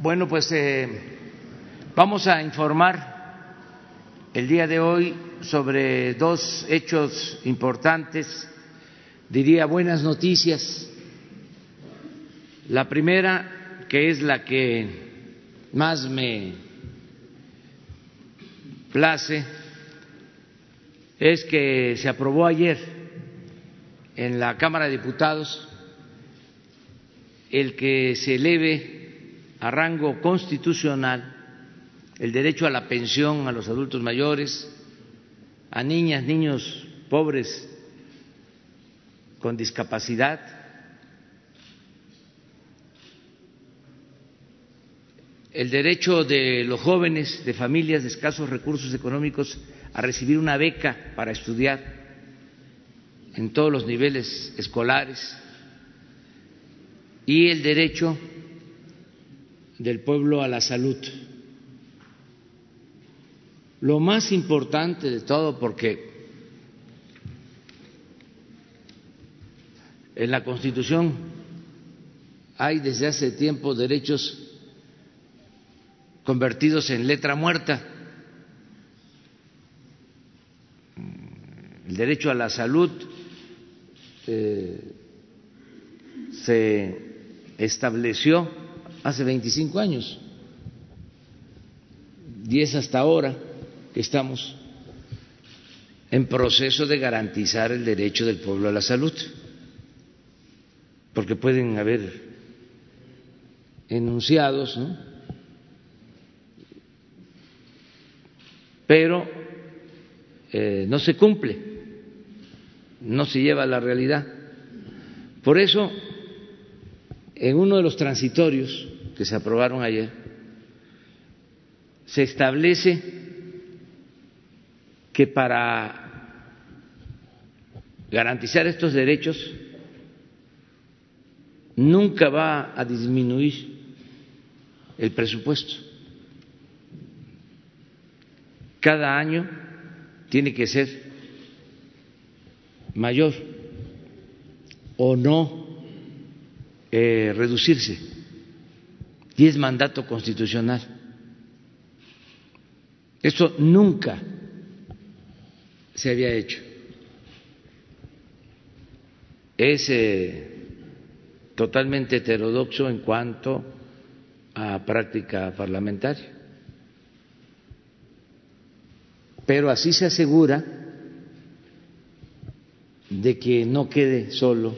Bueno, pues eh, vamos a informar el día de hoy sobre dos hechos importantes, diría buenas noticias. La primera, que es la que más me place, es que se aprobó ayer en la Cámara de Diputados el que se eleve a rango constitucional el derecho a la pensión a los adultos mayores, a niñas, niños pobres con discapacidad, el derecho de los jóvenes de familias de escasos recursos económicos a recibir una beca para estudiar en todos los niveles escolares y el derecho del pueblo a la salud. Lo más importante de todo, porque en la Constitución hay desde hace tiempo derechos convertidos en letra muerta. El derecho a la salud eh, se estableció hace 25 años y es hasta ahora que estamos en proceso de garantizar el derecho del pueblo a la salud, porque pueden haber enunciados, ¿no? pero eh, no se cumple, no se lleva a la realidad. Por eso, en uno de los transitorios que se aprobaron ayer, se establece que para garantizar estos derechos nunca va a disminuir el presupuesto. Cada año tiene que ser mayor o no eh, reducirse y es mandato constitucional. Eso nunca se había hecho. Es eh, totalmente heterodoxo en cuanto a práctica parlamentaria. Pero así se asegura de que no quede solo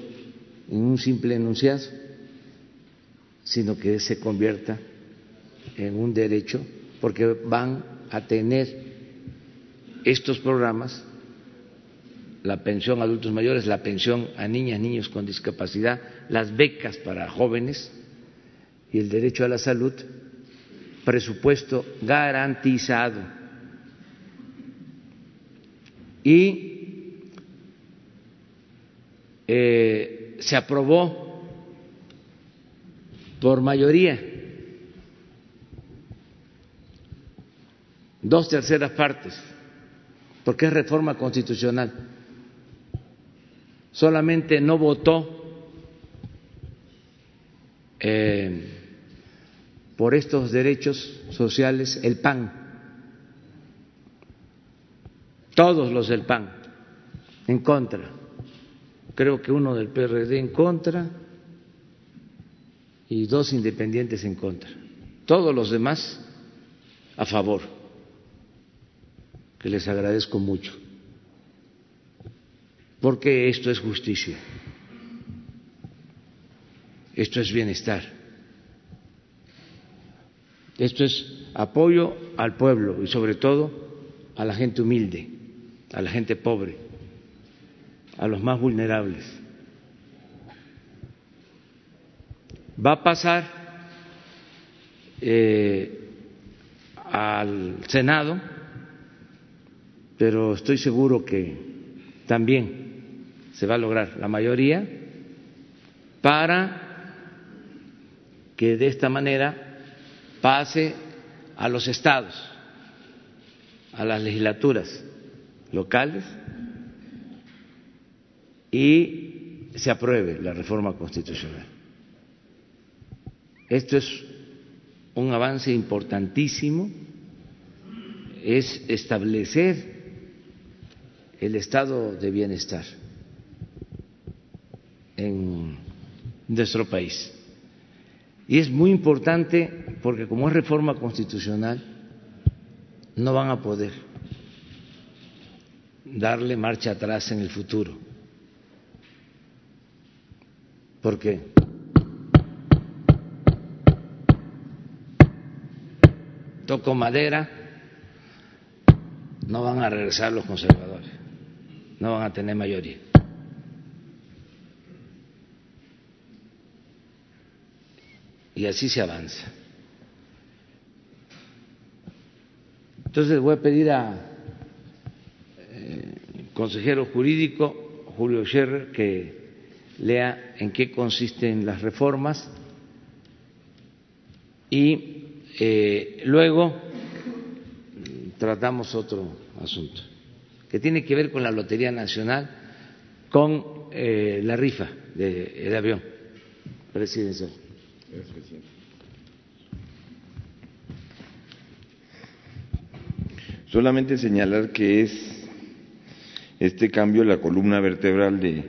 en un simple enunciado sino que se convierta en un derecho, porque van a tener estos programas, la pensión a adultos mayores, la pensión a niñas, niños con discapacidad, las becas para jóvenes y el derecho a la salud, presupuesto garantizado. Y eh, se aprobó por mayoría, dos terceras partes, porque es reforma constitucional. Solamente no votó eh, por estos derechos sociales el PAN, todos los del PAN en contra, creo que uno del PRD en contra y dos independientes en contra. Todos los demás a favor, que les agradezco mucho, porque esto es justicia, esto es bienestar, esto es apoyo al pueblo y sobre todo a la gente humilde, a la gente pobre, a los más vulnerables. Va a pasar eh, al Senado, pero estoy seguro que también se va a lograr la mayoría para que de esta manera pase a los estados, a las legislaturas locales y se apruebe la reforma constitucional. Esto es un avance importantísimo es establecer el estado de bienestar en nuestro país. Y es muy importante porque como es reforma constitucional, no van a poder darle marcha atrás en el futuro. Porque toco madera, no van a regresar los conservadores, no van a tener mayoría. Y así se avanza. Entonces voy a pedir a eh, consejero jurídico Julio Scherrer que lea en qué consisten las reformas y eh, luego tratamos otro asunto que tiene que ver con la Lotería Nacional, con eh, la rifa del avión presidencial. Solamente señalar que es este cambio la columna vertebral de,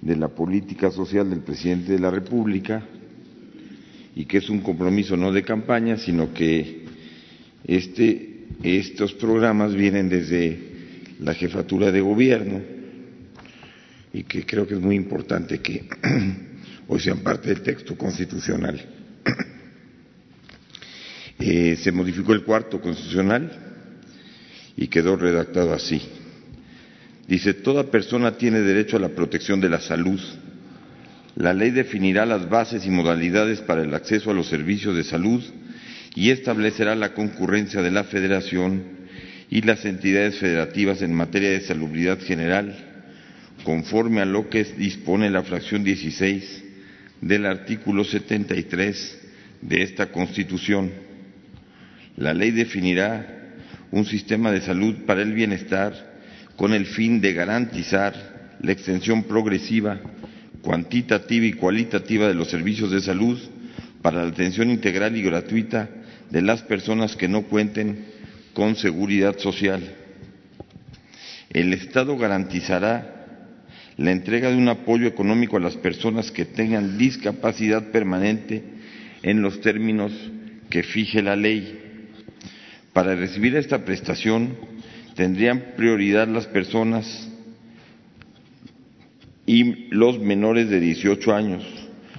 de la política social del presidente de la República y que es un compromiso no de campaña, sino que este, estos programas vienen desde la jefatura de gobierno y que creo que es muy importante que hoy sean parte del texto constitucional. Eh, se modificó el cuarto constitucional y quedó redactado así. Dice, toda persona tiene derecho a la protección de la salud. La ley definirá las bases y modalidades para el acceso a los servicios de salud y establecerá la concurrencia de la Federación y las entidades federativas en materia de salubridad general, conforme a lo que dispone la fracción 16 del artículo 73 de esta Constitución. La ley definirá un sistema de salud para el bienestar con el fin de garantizar la extensión progresiva, cuantitativa y cualitativa de los servicios de salud para la atención integral y gratuita de las personas que no cuenten con seguridad social. El Estado garantizará la entrega de un apoyo económico a las personas que tengan discapacidad permanente en los términos que fije la ley para recibir esta prestación tendrían prioridad las personas y los menores de 18 años,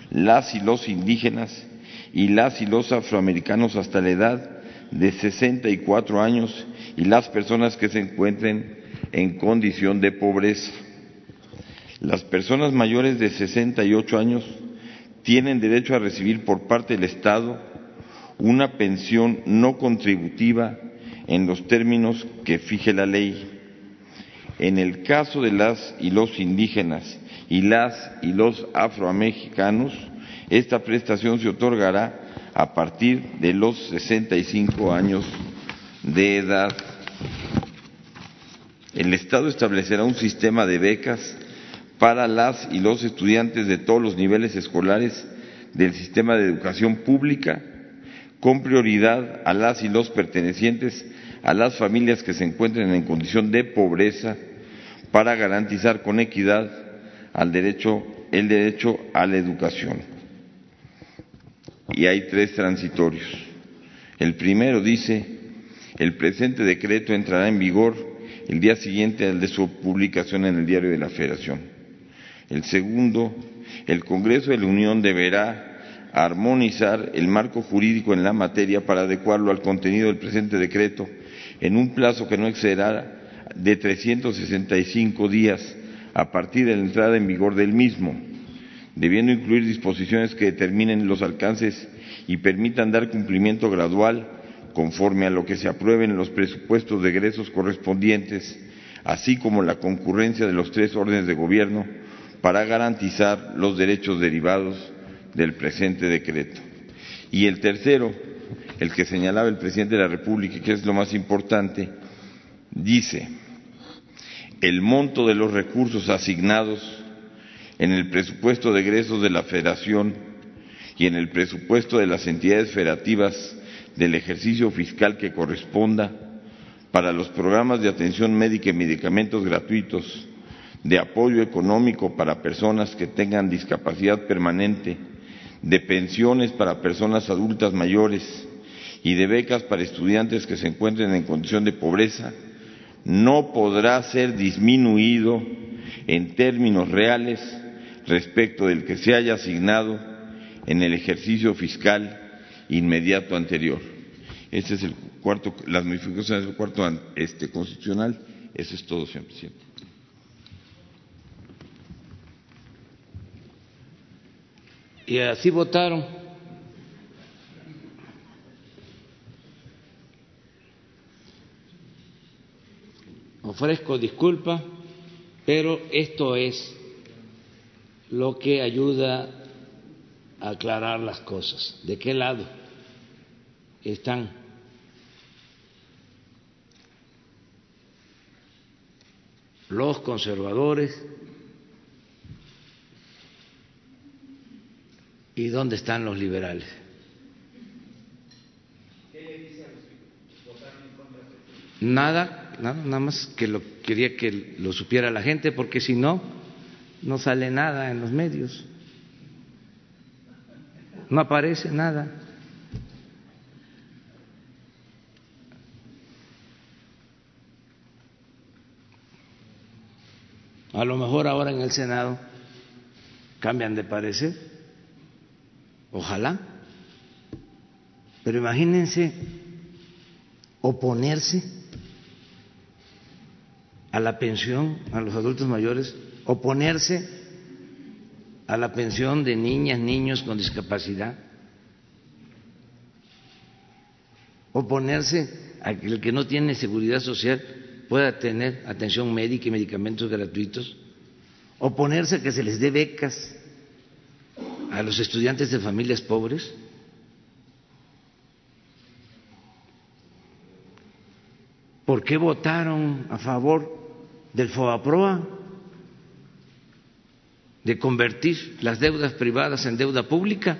las y los indígenas y las y los afroamericanos hasta la edad de 64 años y las personas que se encuentren en condición de pobreza. Las personas mayores de 68 años tienen derecho a recibir por parte del Estado una pensión no contributiva en los términos que fije la ley. En el caso de las y los indígenas y las y los afroamericanos, esta prestación se otorgará a partir de los 65 años de edad. El Estado establecerá un sistema de becas para las y los estudiantes de todos los niveles escolares del sistema de educación pública con prioridad a las y los pertenecientes a las familias que se encuentren en condición de pobreza para garantizar con equidad al derecho, el derecho a la educación. Y hay tres transitorios. El primero dice, el presente decreto entrará en vigor el día siguiente al de su publicación en el diario de la Federación. El segundo, el Congreso de la Unión deberá armonizar el marco jurídico en la materia para adecuarlo al contenido del presente decreto en un plazo que no excederá de 365 días a partir de la entrada en vigor del mismo, debiendo incluir disposiciones que determinen los alcances y permitan dar cumplimiento gradual conforme a lo que se apruebe en los presupuestos de egresos correspondientes, así como la concurrencia de los tres órdenes de gobierno para garantizar los derechos derivados del presente decreto. Y el tercero, el que señalaba el presidente de la República, que es lo más importante, dice, el monto de los recursos asignados en el presupuesto de egresos de la Federación y en el presupuesto de las entidades federativas del ejercicio fiscal que corresponda para los programas de atención médica y medicamentos gratuitos, de apoyo económico para personas que tengan discapacidad permanente, de pensiones para personas adultas mayores y de becas para estudiantes que se encuentren en condición de pobreza, no podrá ser disminuido en términos reales respecto del que se haya asignado en el ejercicio fiscal inmediato anterior. Este es el cuarto, las modificaciones del cuarto este, constitucional. Eso es todo, señor presidente. Y así votaron. Ofrezco disculpa, pero esto es lo que ayuda a aclarar las cosas. ¿De qué lado están? Los conservadores y dónde están los liberales. Nada, nada, más que lo quería que lo supiera la gente, porque si no, no sale nada en los medios, no aparece nada. A lo mejor ahora en el Senado cambian de parecer, ojalá, pero imagínense oponerse a la pensión a los adultos mayores oponerse a la pensión de niñas, niños con discapacidad, oponerse a que el que no tiene seguridad social pueda tener atención médica y medicamentos gratuitos, oponerse a que se les dé becas a los estudiantes de familias pobres. ¿Por qué votaron a favor del FOAPROA? de convertir las deudas privadas en deuda pública,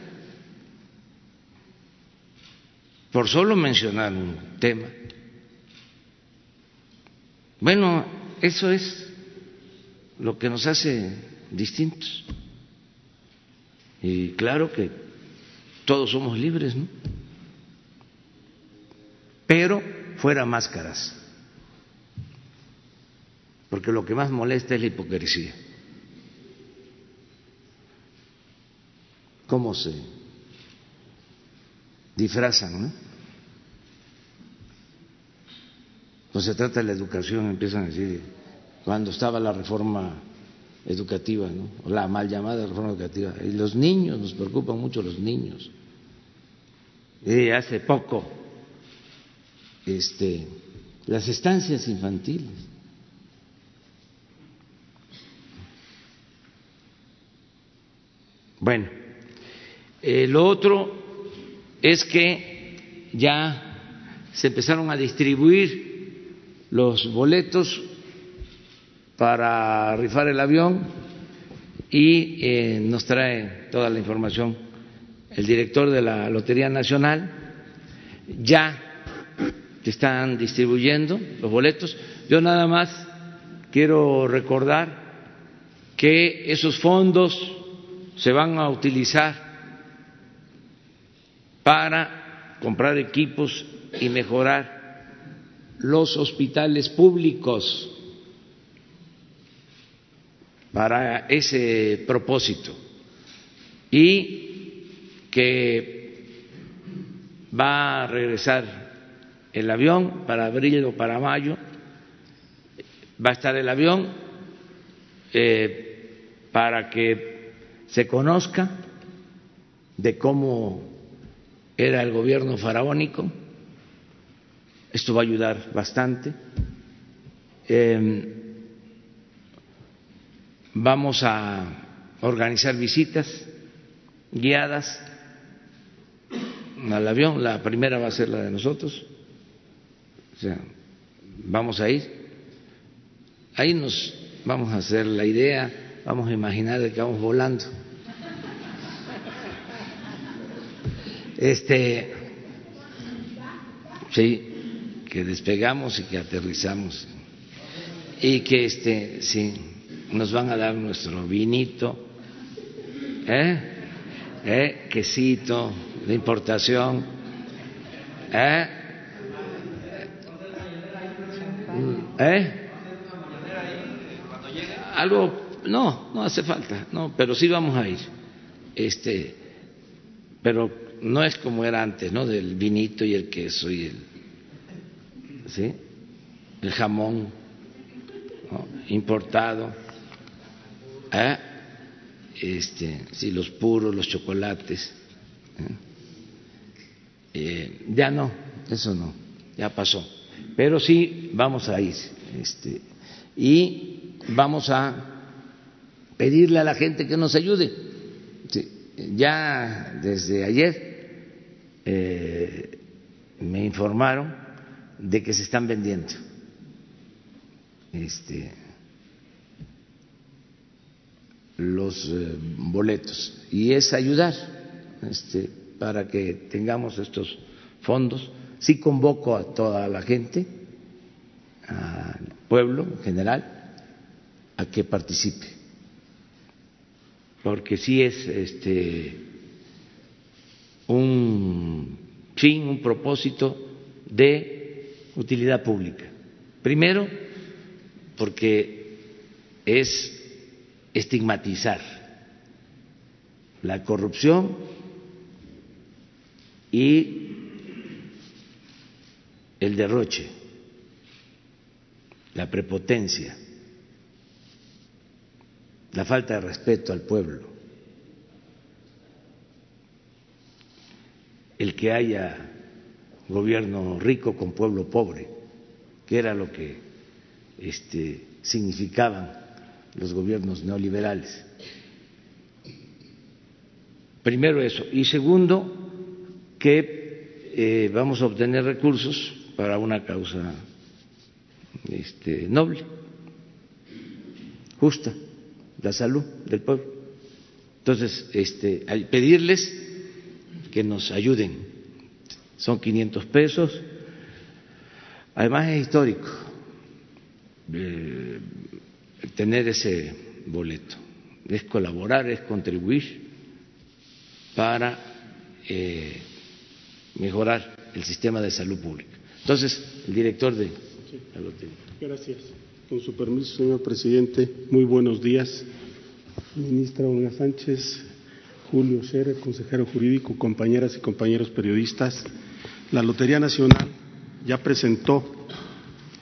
por solo mencionar un tema. Bueno, eso es lo que nos hace distintos. Y claro que todos somos libres, ¿no? Pero fuera máscaras, porque lo que más molesta es la hipocresía. cómo se disfrazan, ¿no? Pues se trata de la educación, empiezan a decir, cuando estaba la reforma educativa, ¿no? la mal llamada reforma educativa, y los niños, nos preocupan mucho los niños. Y hace poco, este, las estancias infantiles. Bueno, eh, lo otro es que ya se empezaron a distribuir los boletos para rifar el avión y eh, nos trae toda la información el director de la Lotería Nacional. Ya están distribuyendo los boletos. Yo nada más quiero recordar que esos fondos se van a utilizar para comprar equipos y mejorar los hospitales públicos. Para ese propósito. Y que va a regresar el avión para abril o para mayo, va a estar el avión eh, para que se conozca de cómo era el gobierno faraónico. Esto va a ayudar bastante. Em, vamos a organizar visitas guiadas al avión. La primera va a ser la de nosotros. O sea, vamos a ir. Ahí nos vamos a hacer la idea, vamos a imaginar que vamos volando Este, sí, que despegamos y que aterrizamos y que este, sí, nos van a dar nuestro vinito, ¿eh? ¿Eh? quesito de importación, ¿eh? ¿Eh? Algo, no, no hace falta, no, pero sí vamos a ir. Este, pero no es como era antes, ¿no? Del vinito y el queso y el, ¿sí? El jamón importado, ¿eh? este, sí, los puros, los chocolates. ¿eh? Eh, ya no, eso no, ya pasó. Pero sí vamos a ir. Este, y vamos a pedirle a la gente que nos ayude. ya desde ayer eh, me informaron de que se están vendiendo este, los eh, boletos y es ayudar este, para que tengamos estos fondos. Sí convoco a toda la gente, al pueblo en general, a que participe, porque sí es este, un fin, un propósito de utilidad pública. Primero, porque es estigmatizar la corrupción y el derroche, la prepotencia, la falta de respeto al pueblo, el que haya gobierno rico con pueblo pobre, que era lo que este, significaban los gobiernos neoliberales. Primero eso. Y segundo, que eh, vamos a obtener recursos para una causa este, noble, justa, la salud del pueblo. Entonces, este, pedirles que nos ayuden. Son 500 pesos. Además es histórico eh, tener ese boleto. Es colaborar, es contribuir para eh, mejorar el sistema de salud pública. Entonces, el director de Gracias. Con su permiso, señor presidente, muy buenos días. Ministra Olga Sánchez, Julio Scherer, consejero jurídico, compañeras y compañeros periodistas. La Lotería Nacional ya presentó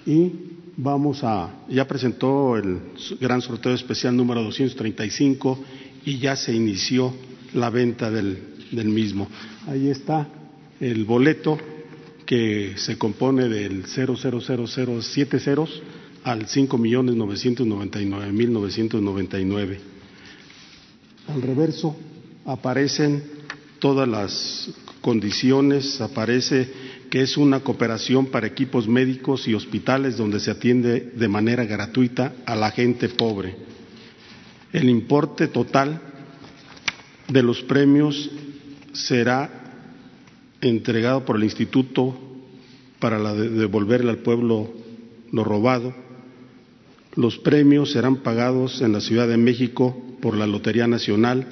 y vamos a, ya presentó el gran sorteo especial número 235 y ya se inició la venta del, del mismo. Ahí está el boleto que se compone del 00007 ceros al 5.999.999. Al reverso aparecen todas las condiciones, aparece que es una cooperación para equipos médicos y hospitales donde se atiende de manera gratuita a la gente pobre. El importe total de los premios será entregado por el Instituto para devolverle al pueblo lo robado. Los premios serán pagados en la Ciudad de México por la Lotería Nacional.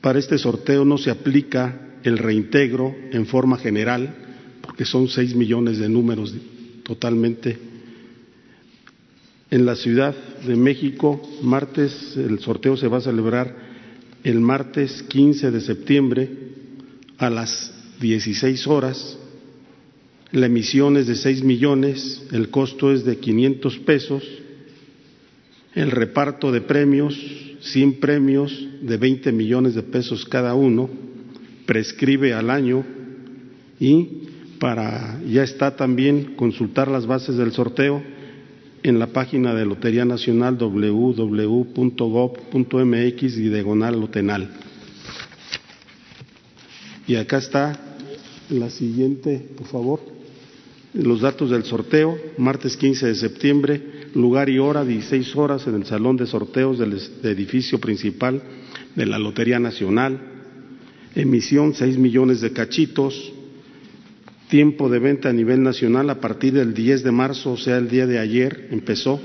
Para este sorteo no se aplica el reintegro en forma general, porque son seis millones de números totalmente. En la Ciudad de México, martes, el sorteo se va a celebrar el martes 15 de septiembre a las 16 horas. La emisión es de 6 millones, el costo es de 500 pesos, el reparto de premios, 100 premios de 20 millones de pesos cada uno, prescribe al año y para ya está también consultar las bases del sorteo en la página de Lotería Nacional www.gov.mx y diagonal lotenal. Y acá está la siguiente, por favor. Los datos del sorteo, martes 15 de septiembre, lugar y hora, 16 horas en el salón de sorteos del edificio principal de la Lotería Nacional emisión 6 millones de cachitos, tiempo de venta a nivel nacional a partir del 10 de marzo, o sea, el día de ayer empezó,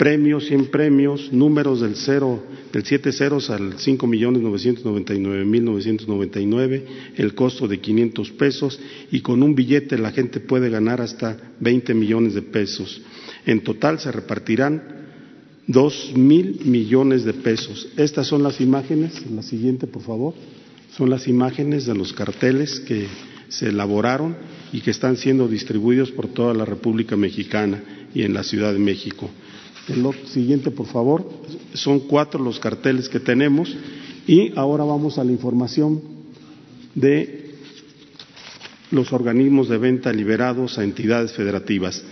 premios, 100 premios, números del cero, del siete ceros al cinco millones novecientos noventa y nueve mil novecientos noventa y nueve, el costo de 500 pesos y con un billete la gente puede ganar hasta 20 millones de pesos. En total se repartirán dos mil millones de pesos. Estas son las imágenes, la siguiente por favor, son las imágenes de los carteles que se elaboraron y que están siendo distribuidos por toda la República Mexicana y en la Ciudad de México. El siguiente, por favor. Son cuatro los carteles que tenemos. Y ahora vamos a la información de los organismos de venta liberados a entidades federativas.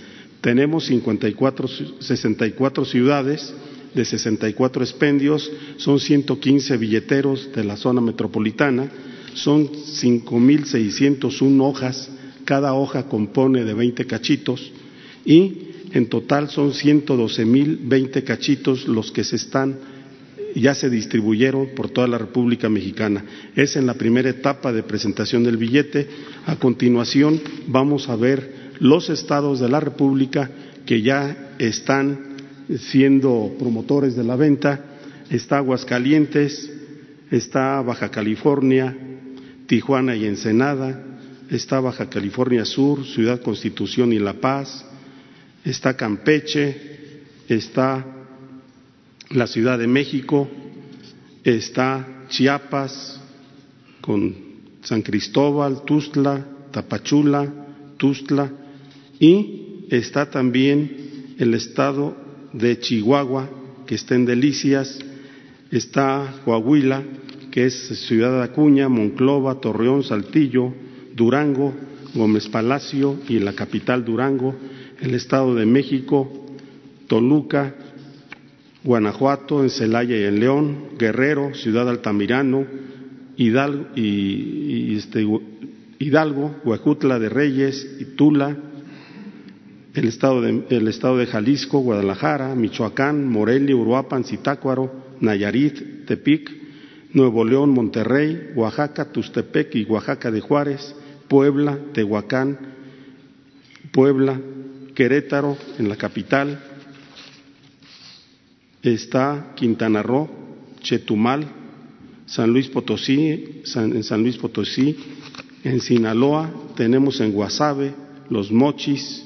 Tenemos 54, 64 ciudades de 64 expendios, son 115 billeteros de la zona metropolitana, son 5.601 hojas, cada hoja compone de 20 cachitos. Y en total son 112.020 cachitos los que se están ya se distribuyeron por toda la República Mexicana. Es en la primera etapa de presentación del billete. A continuación vamos a ver los estados de la República que ya están siendo promotores de la venta. Está Aguascalientes, está Baja California, Tijuana y Ensenada, está Baja California Sur, Ciudad Constitución y La Paz, está Campeche, está la Ciudad de México, está Chiapas con San Cristóbal, Tustla, Tapachula, Tustla y está también el estado de Chihuahua, que está en Delicias, está Coahuila, que es Ciudad de Acuña, Monclova, Torreón, Saltillo, Durango, Gómez Palacio y la capital Durango, el Estado de México, Toluca, Guanajuato, en Celaya y en León, Guerrero, Ciudad Altamirano, Hidalgo, y, este, de Reyes y Tula, el estado, de, el estado de Jalisco, Guadalajara, Michoacán, Morelia, Uruapan, Zitácuaro, Nayarit, Tepic, Nuevo León, Monterrey, Oaxaca, Tustepec y Oaxaca de Juárez, Puebla, Tehuacán, Puebla, Querétaro, en la capital, está Quintana Roo, Chetumal, San Luis Potosí, en San Luis Potosí, en Sinaloa tenemos en Guasave, Los Mochis,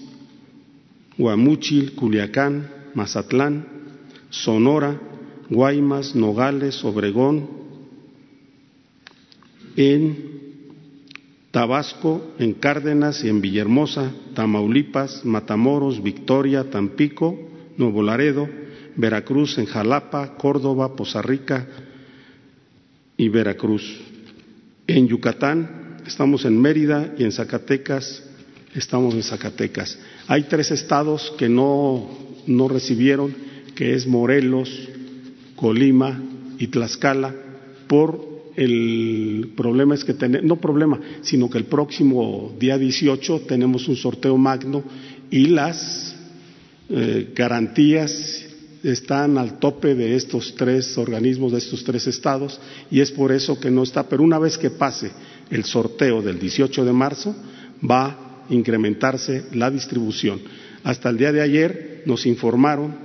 Guamuchil, Culiacán, Mazatlán, Sonora, Guaymas, Nogales, Obregón, en Tabasco, en Cárdenas y en Villahermosa, Tamaulipas, Matamoros, Victoria, Tampico, Nuevo Laredo, Veracruz, en Jalapa, Córdoba, Poza Rica y Veracruz. En Yucatán estamos en Mérida y en Zacatecas estamos en Zacatecas. Hay tres estados que no, no recibieron, que es Morelos, Colima y Tlaxcala, por el problema es que tenemos, no problema, sino que el próximo día 18 tenemos un sorteo magno y las eh, garantías están al tope de estos tres organismos, de estos tres estados, y es por eso que no está. Pero una vez que pase el sorteo del 18 de marzo, va a incrementarse la distribución. Hasta el día de ayer nos informaron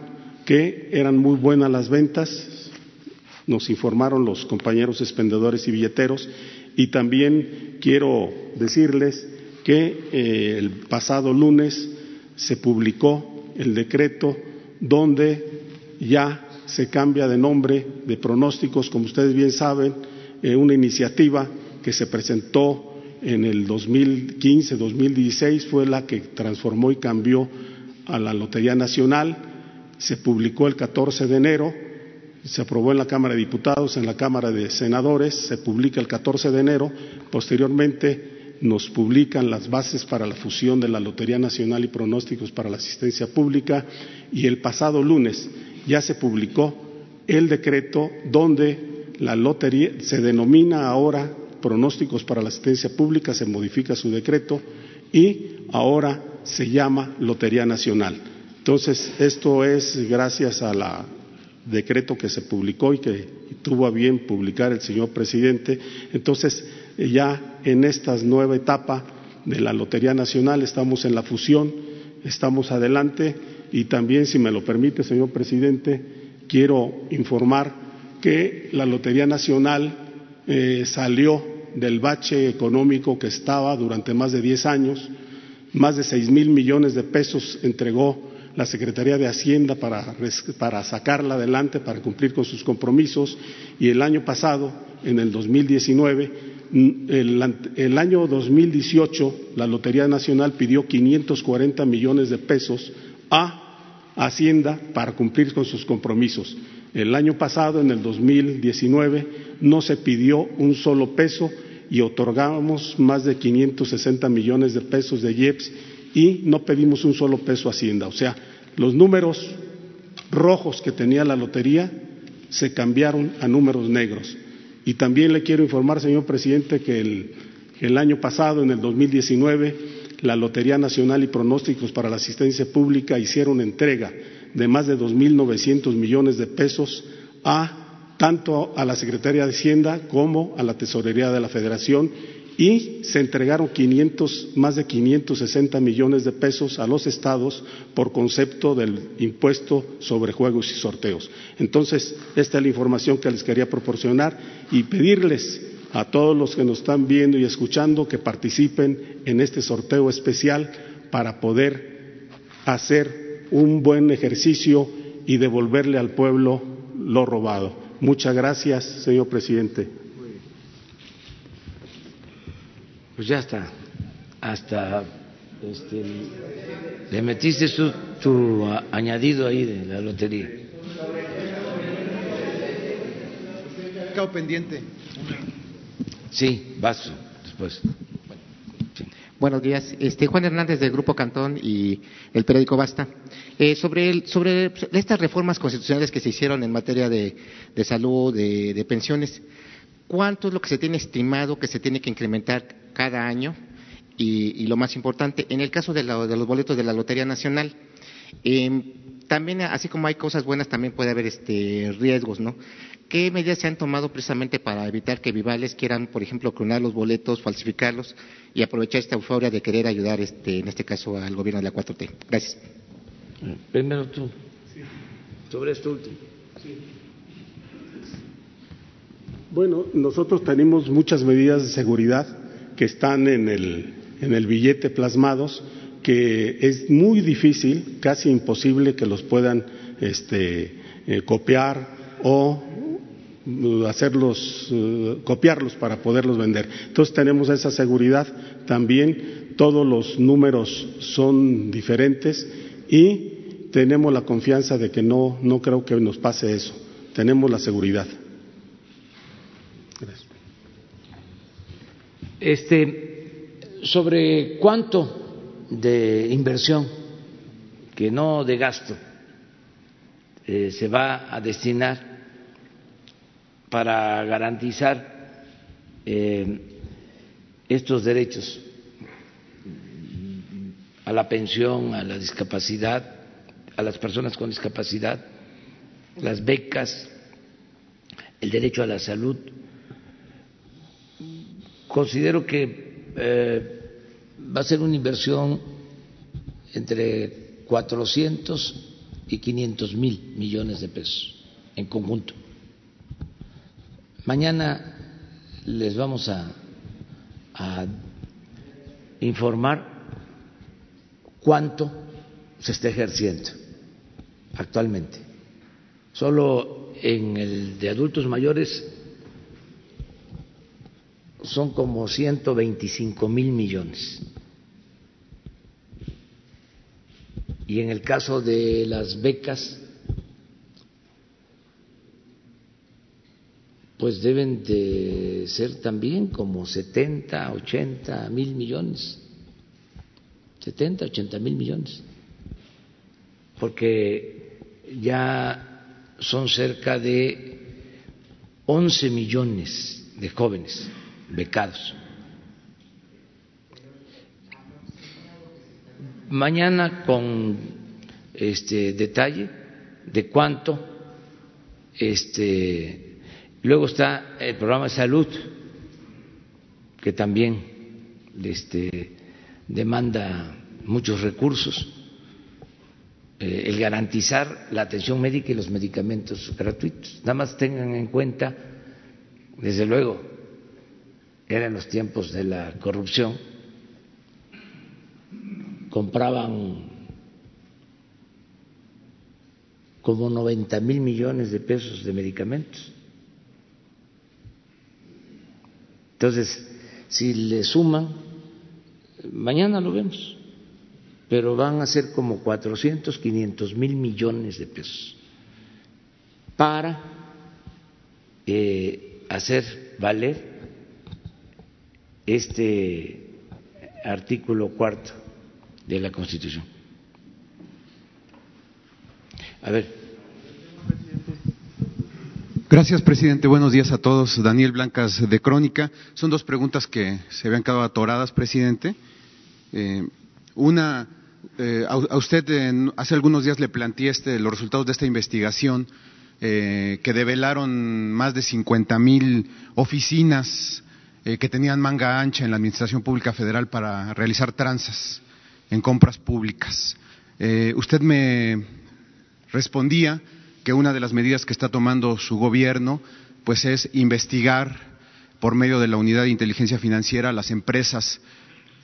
que eran muy buenas las ventas, nos informaron los compañeros expendedores y billeteros. Y también quiero decirles que eh, el pasado lunes se publicó el decreto donde ya se cambia de nombre de pronósticos, como ustedes bien saben, eh, una iniciativa que se presentó en el 2015-2016 fue la que transformó y cambió a la Lotería Nacional, se publicó el 14 de enero se aprobó en la Cámara de Diputados, en la Cámara de Senadores, se publica el 14 de enero, posteriormente nos publican las bases para la fusión de la Lotería Nacional y pronósticos para la asistencia pública y el pasado lunes ya se publicó el decreto donde la lotería se denomina ahora pronósticos para la asistencia pública, se modifica su decreto y ahora se llama Lotería Nacional. Entonces, esto es gracias a la decreto que se publicó y que tuvo a bien publicar el señor presidente. Entonces, ya en esta nueva etapa de la Lotería Nacional estamos en la fusión, estamos adelante y también, si me lo permite, señor presidente, quiero informar que la Lotería Nacional eh, salió del bache económico que estaba durante más de diez años, más de seis mil millones de pesos entregó la Secretaría de Hacienda para, para, sacarla adelante, para cumplir con sus compromisos, y el año pasado, en el 2019, el, el año 2018, la Lotería Nacional pidió 540 millones de pesos a Hacienda para cumplir con sus compromisos. El año pasado, en el 2019, no se pidió un solo peso y otorgamos más de 560 millones de pesos de IEPS y no pedimos un solo peso a Hacienda. O sea, los números rojos que tenía la lotería se cambiaron a números negros. Y también le quiero informar, señor presidente, que el, año pasado, en el 2019, la Lotería Nacional y Pronósticos para la Asistencia Pública hicieron entrega de más de 2.900 millones de pesos a tanto a la Secretaría de Hacienda como a la Tesorería de la Federación y se entregaron 500, más de 560 millones de pesos a los estados por concepto del impuesto sobre juegos y sorteos. Entonces, esta es la información que les quería proporcionar y pedirles a todos los que nos están viendo y escuchando que participen en este sorteo especial para poder hacer un buen ejercicio y devolverle al pueblo lo robado. Muchas gracias, señor presidente. Pues ya está, hasta este, le metiste su, tu añadido ahí de la lotería. Quedó pendiente. Sí, vas después. Buenos días. Este, Juan Hernández del Grupo Cantón y el periódico Basta. Eh, sobre, el, sobre estas reformas constitucionales que se hicieron en materia de, de salud, de, de, pensiones, ¿cuánto es lo que se tiene estimado que se tiene que incrementar cada año? Y, y lo más importante, en el caso de, la, de, los boletos de la Lotería Nacional, eh, también, así como hay cosas buenas, también puede haber este, riesgos, ¿no? ¿Qué medidas se han tomado precisamente para evitar que vivales quieran, por ejemplo, clonar los boletos, falsificarlos y aprovechar esta euforia de querer ayudar, este, en este caso, al gobierno de la 4T? Gracias. Primero tú, sí. sobre esto último. Sí. Bueno, nosotros tenemos muchas medidas de seguridad que están en el, en el billete plasmados, que es muy difícil, casi imposible que los puedan este, eh, copiar o hacerlos, uh, copiarlos para poderlos vender. Entonces tenemos esa seguridad también, todos los números son diferentes y tenemos la confianza de que no, no creo que nos pase eso, tenemos la seguridad. Este, sobre cuánto de inversión, que no de gasto, eh, se va a destinar para garantizar eh, estos derechos a la pensión, a la discapacidad, a las personas con discapacidad, las becas, el derecho a la salud. Considero que eh, va a ser una inversión entre 400 y 500 mil millones de pesos en conjunto. Mañana les vamos a, a informar cuánto se está ejerciendo actualmente. Solo en el de adultos mayores son como 125 mil millones. Y en el caso de las becas, pues deben de ser también como 70, 80 mil millones, 70, 80 mil millones, porque ya son cerca de 11 millones de jóvenes becados. Mañana con este detalle de cuánto Este, luego está el programa de salud, que también este, demanda muchos recursos. Eh, el garantizar la atención médica y los medicamentos gratuitos. Nada más tengan en cuenta, desde luego, eran los tiempos de la corrupción, compraban como 90 mil millones de pesos de medicamentos. Entonces, si le suman, mañana lo vemos pero van a ser como 400, 500 mil millones de pesos para eh, hacer valer este artículo cuarto de la Constitución. A ver. Gracias, presidente. Buenos días a todos. Daniel Blancas de Crónica. Son dos preguntas que se habían quedado atoradas, presidente. Eh, una, eh, a, usted hace algunos días le planteé este, los resultados de esta investigación eh, que develaron más de 50 mil oficinas eh, que tenían manga ancha en la Administración Pública Federal para realizar tranzas en compras públicas. usted me respondía que una de las medidas que está tomando su gobierno pues es investigar por medio de la Unidad de Inteligencia Financiera las empresas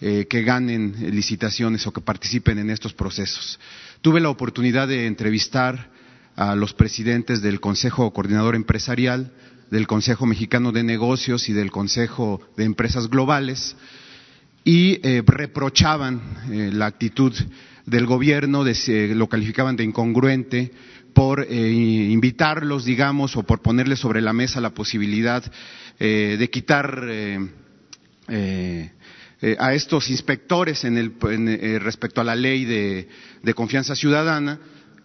eh, que ganen licitaciones o que participen en estos procesos. Tuve la oportunidad de entrevistar a los presidentes del Consejo Coordinador Empresarial, del Consejo Mexicano de Negocios y del Consejo de Empresas Globales y eh, reprochaban eh, la actitud del gobierno, lo calificaban de incongruente por invitarlos, digamos, o por ponerles sobre la mesa la posibilidad de quitar eh, a estos inspectores en el, eh, respecto a la ley de, confianza ciudadana,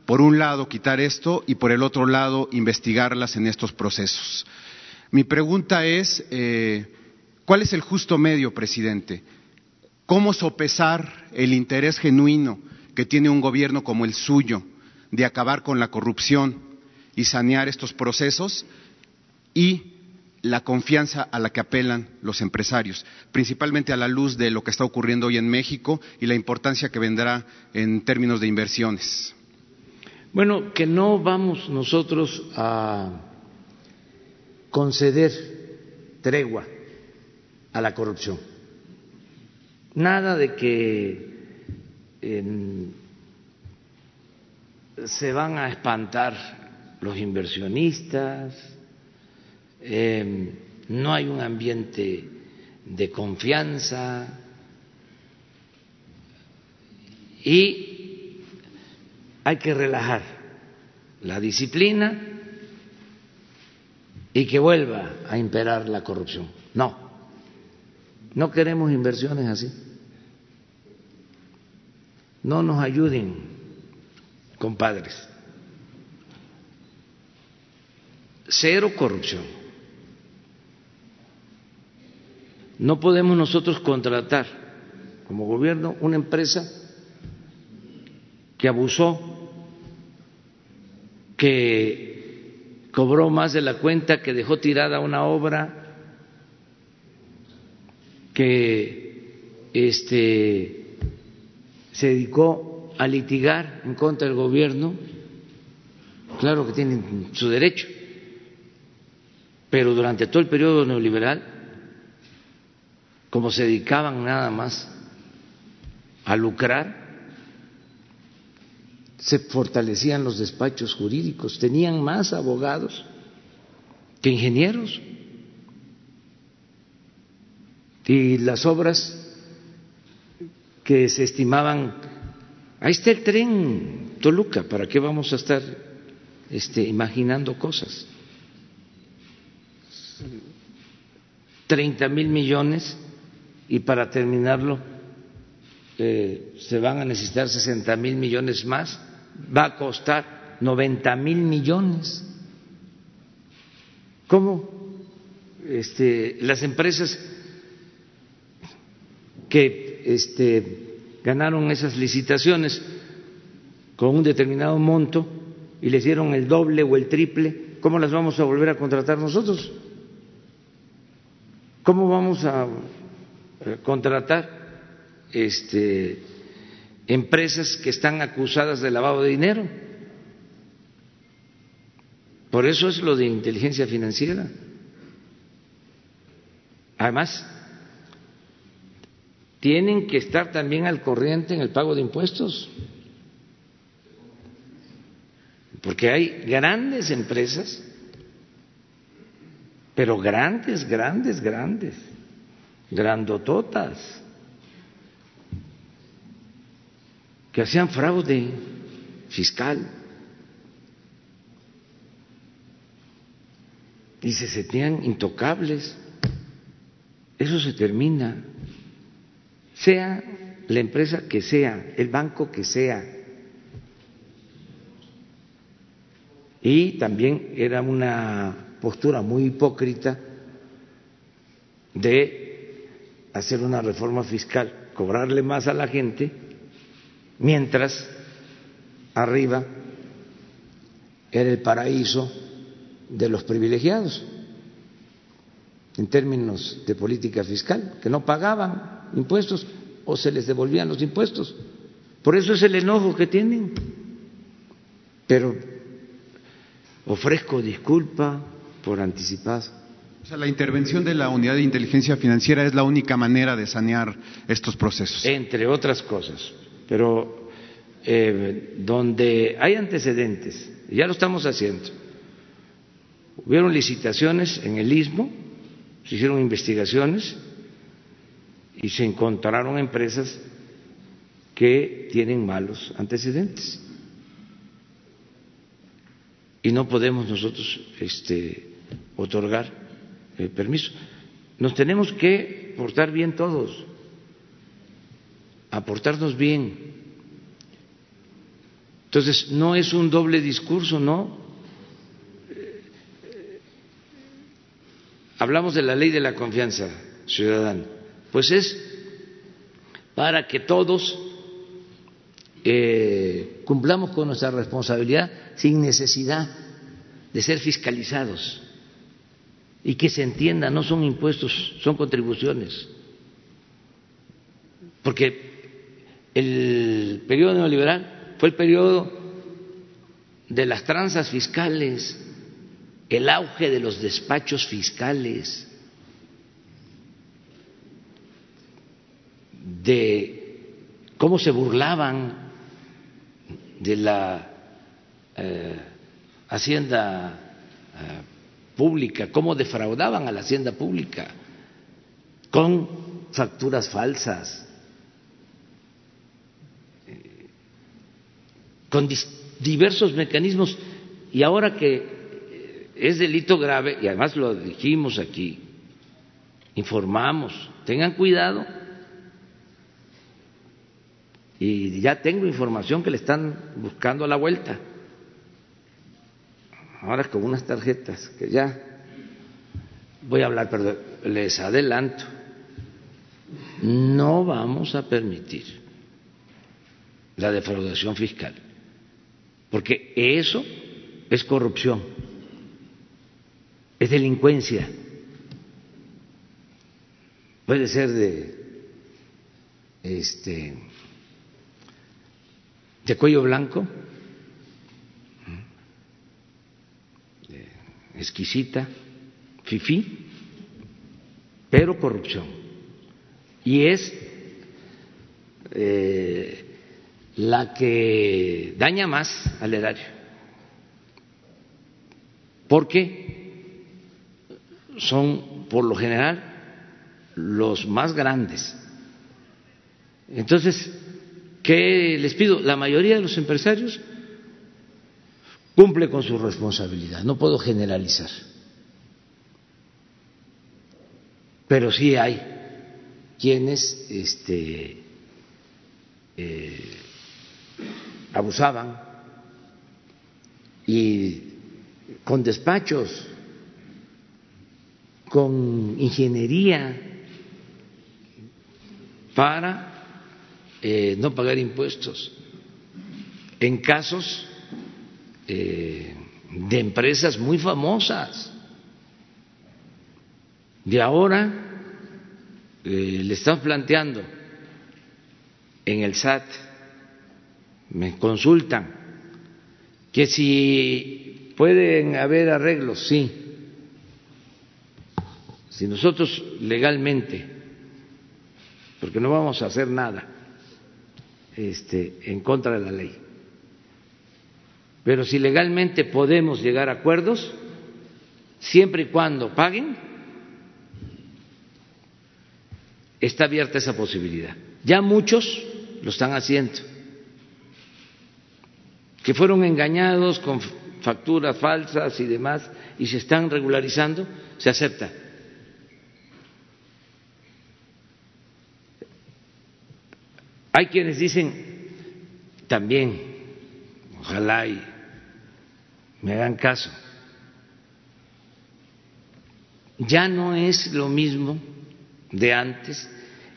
por un lado quitar esto y por el otro lado investigarlas en estos procesos. Mi pregunta es, eh, ¿cuál es el justo medio, presidente? ¿Cómo sopesar el interés genuino que tiene un gobierno como el suyo de acabar con la corrupción y sanear estos procesos y la confianza a la que apelan los empresarios, principalmente a la luz de lo que está ocurriendo hoy en México y la importancia que vendrá en términos de inversiones. Bueno, que no vamos nosotros a conceder tregua a la corrupción. Nada de que se van a espantar los inversionistas, Em, no hay un ambiente de confianza y hay que relajar la disciplina y que vuelva a imperar la corrupción. No, no queremos inversiones así. No nos ayuden, compadres. Cero corrupción. No podemos nosotros contratar como gobierno una empresa que abusó, que cobró más de la cuenta, que dejó tirada una obra, que este, se dedicó a litigar en contra del gobierno. Claro que tienen su derecho, pero durante todo el periodo neoliberal como se dedicaban nada más a lucrar, se fortalecían los despachos jurídicos, tenían más abogados que ingenieros. Y las obras que se estimaban, ahí está el tren Toluca, ¿para qué vamos a estar este, imaginando cosas? 30 mil millones y para terminarlo eh, se van a necesitar 60 mil millones más, va a costar 90 mil millones. ¿Cómo este, las empresas que este, ganaron esas licitaciones con un determinado monto y les dieron el doble o el triple, ¿cómo las vamos a volver a contratar nosotros? ¿Cómo vamos a contratar este, empresas que están acusadas de lavado de dinero? Por eso es lo de inteligencia financiera. Además, tienen que estar también al corriente en el pago de impuestos, porque hay grandes empresas, pero grandes, grandes, grandes, grandototas, que hacían fraude fiscal y se sentían intocables. Eso se termina sea la empresa que sea, el banco que sea. Y también era una postura muy hipócrita de hacer una reforma fiscal, cobrarle más a la gente, mientras arriba era el paraíso de los privilegiados en términos de política fiscal, que no pagaban impuestos o se les devolvían los impuestos. Por eso es el enojo que tienen. Pero ofrezco disculpa por anticipado. O sea, la intervención de la unidad de inteligencia financiera es la única manera de sanear estos procesos. Entre otras cosas. Pero eh, donde hay antecedentes, ya lo estamos haciendo. Hubieron licitaciones en el istmo se hicieron investigaciones y se encontraron empresas que tienen malos antecedentes. Y no podemos nosotros este, otorgar el permiso. Nos tenemos que portar bien todos, aportarnos bien. Entonces, no es un doble discurso, no. hablamos de la ley de la confianza ciudadana, pues es para que todos eh, cumplamos con nuestra responsabilidad sin necesidad de ser fiscalizados y que se entienda, no son impuestos, son contribuciones. Porque el periodo neoliberal fue el periodo de las tranzas fiscales, el auge de los despachos fiscales, de cómo se burlaban de la eh, hacienda eh, pública, cómo defraudaban a la hacienda pública con facturas falsas, con diversos mecanismos. Y ahora que es delito grave y además lo dijimos aquí, informamos, tengan cuidado. Y ya tengo información que le están buscando a la vuelta. Ahora con unas tarjetas que ya voy a hablar, pero les adelanto, no vamos a permitir la defraudación fiscal, porque eso es corrupción es delincuencia. Puede ser de este de cuello blanco, exquisita, fifí, pero corrupción. Y es eh, la que daña más al erario. ¿Por qué? son por lo general los más grandes. Entonces, ¿qué les pido? La mayoría de los empresarios cumple con su responsabilidad, no puedo generalizar, pero sí hay quienes este, eh, abusaban y con despachos con ingeniería para eh, no pagar impuestos en casos eh, de empresas muy famosas. Y ahora eh, le estamos planteando en el SAT, me consultan, que si pueden haber arreglos, sí. Si nosotros legalmente, porque no vamos a hacer nada este, en contra de la ley, pero si legalmente podemos llegar a acuerdos, siempre y cuando paguen, está abierta esa posibilidad. Ya muchos lo están haciendo, que fueron engañados con facturas falsas y demás y se están regularizando, se acepta. Hay quienes dicen también, ojalá y me hagan caso, ya no es lo mismo de antes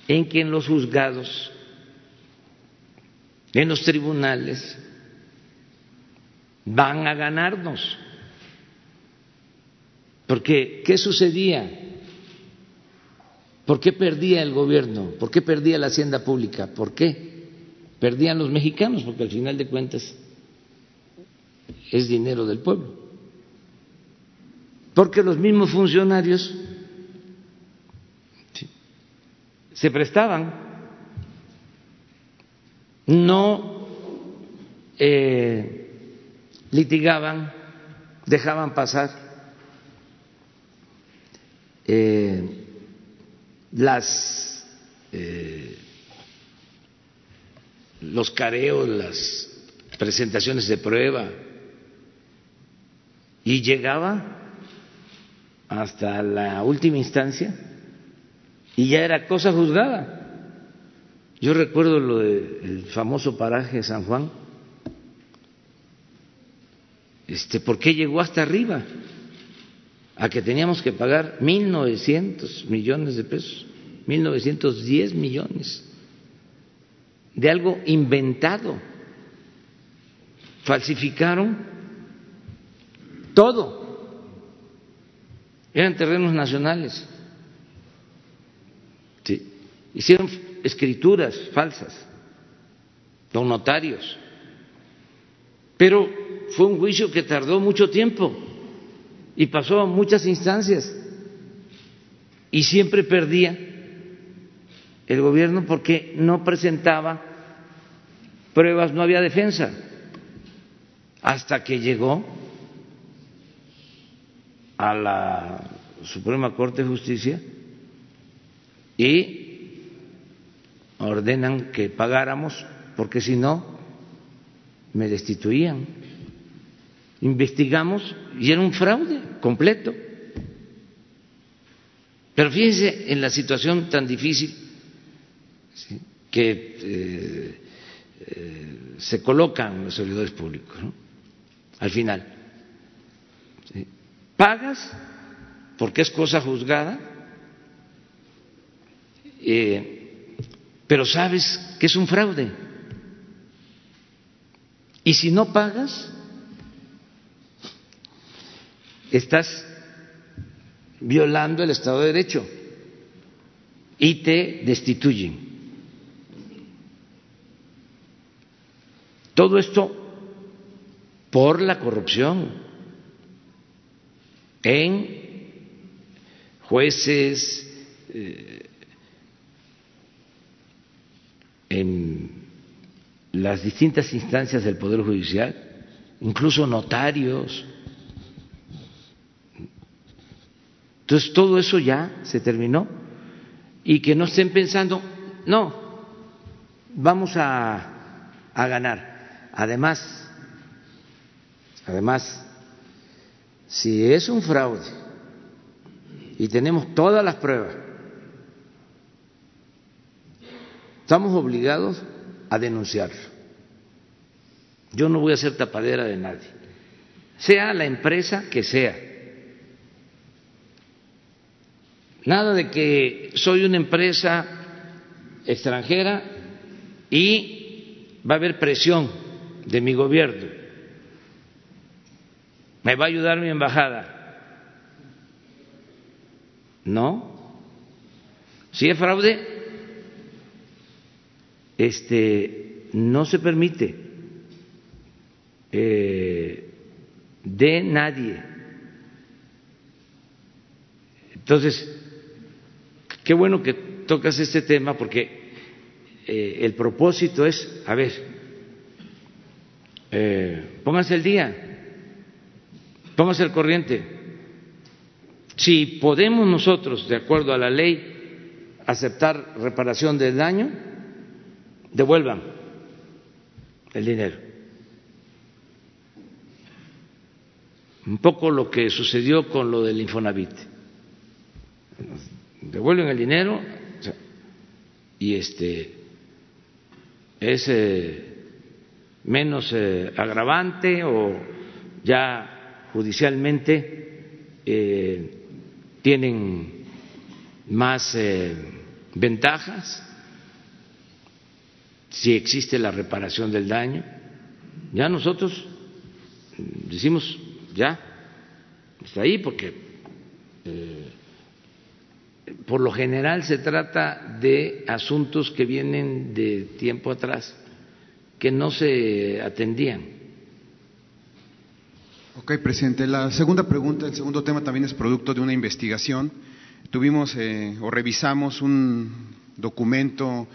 en que en los juzgados, en los tribunales, van a ganarnos. Porque, ¿qué sucedía? ¿Por qué perdía el gobierno? ¿Por qué perdía la hacienda pública? ¿Por qué? Perdían los mexicanos, porque al final de cuentas es dinero del pueblo. Porque los mismos funcionarios se prestaban, no eh, litigaban, dejaban pasar eh, las eh, los careos, las presentaciones de prueba y llegaba hasta la última instancia y ya era cosa juzgada. Yo recuerdo lo del famoso paraje San Juan. Este, ¿Por qué llegó hasta arriba? A que teníamos que pagar 1.900 millones de pesos, 1.910 millones de algo inventado. Falsificaron todo. Eran terrenos nacionales. Hicieron escrituras falsas, los notarios. Pero fue un juicio que tardó mucho tiempo y pasó muchas instancias y siempre perdía el gobierno porque no presentaba pruebas, no había defensa, hasta que llegó a la Suprema Corte de Justicia y ordenan que pagáramos porque si no me destituían. Investigamos y era un fraude completo. Pero fíjense en la situación tan difícil que eh, eh, se colocan los servidores públicos. Al final, pagas porque es cosa juzgada. Eh, pero sabes que es un fraude. Y si no pagas, estás violando el Estado de Derecho y te destituyen. Todo esto por la corrupción en jueces, eh, en las distintas instancias del Poder Judicial, incluso notarios. Entonces todo eso ya se terminó y que no estén pensando, no, vamos a, ganar. Además, además, si es un fraude y tenemos todas las pruebas, Estamos obligados a denunciarlo. Yo no voy a ser tapadera de nadie, sea la empresa que sea. Nada de que soy una empresa extranjera y va a haber presión de mi gobierno. ¿Me va a ayudar mi embajada? No. Si es fraude, este, no se permite eh, de nadie. Entonces, qué bueno que tocas este tema porque eh, el propósito es, a ver, eh, pónganse el día Póngase al corriente. Si podemos nosotros, de acuerdo a la ley, aceptar reparación del daño, devuelvan el dinero. Un poco lo que sucedió con lo del Infonavit. Devuelven el dinero y este es menos eh, agravante o ya judicialmente eh, tienen más eh, ventajas si existe la reparación del daño. Ya nosotros decimos, ya, está ahí porque por lo general se trata de asuntos que vienen de tiempo atrás, que no se atendían Ok, presidente. La segunda pregunta, el segundo tema también es producto de una investigación. Tuvimos eh, o revisamos un documento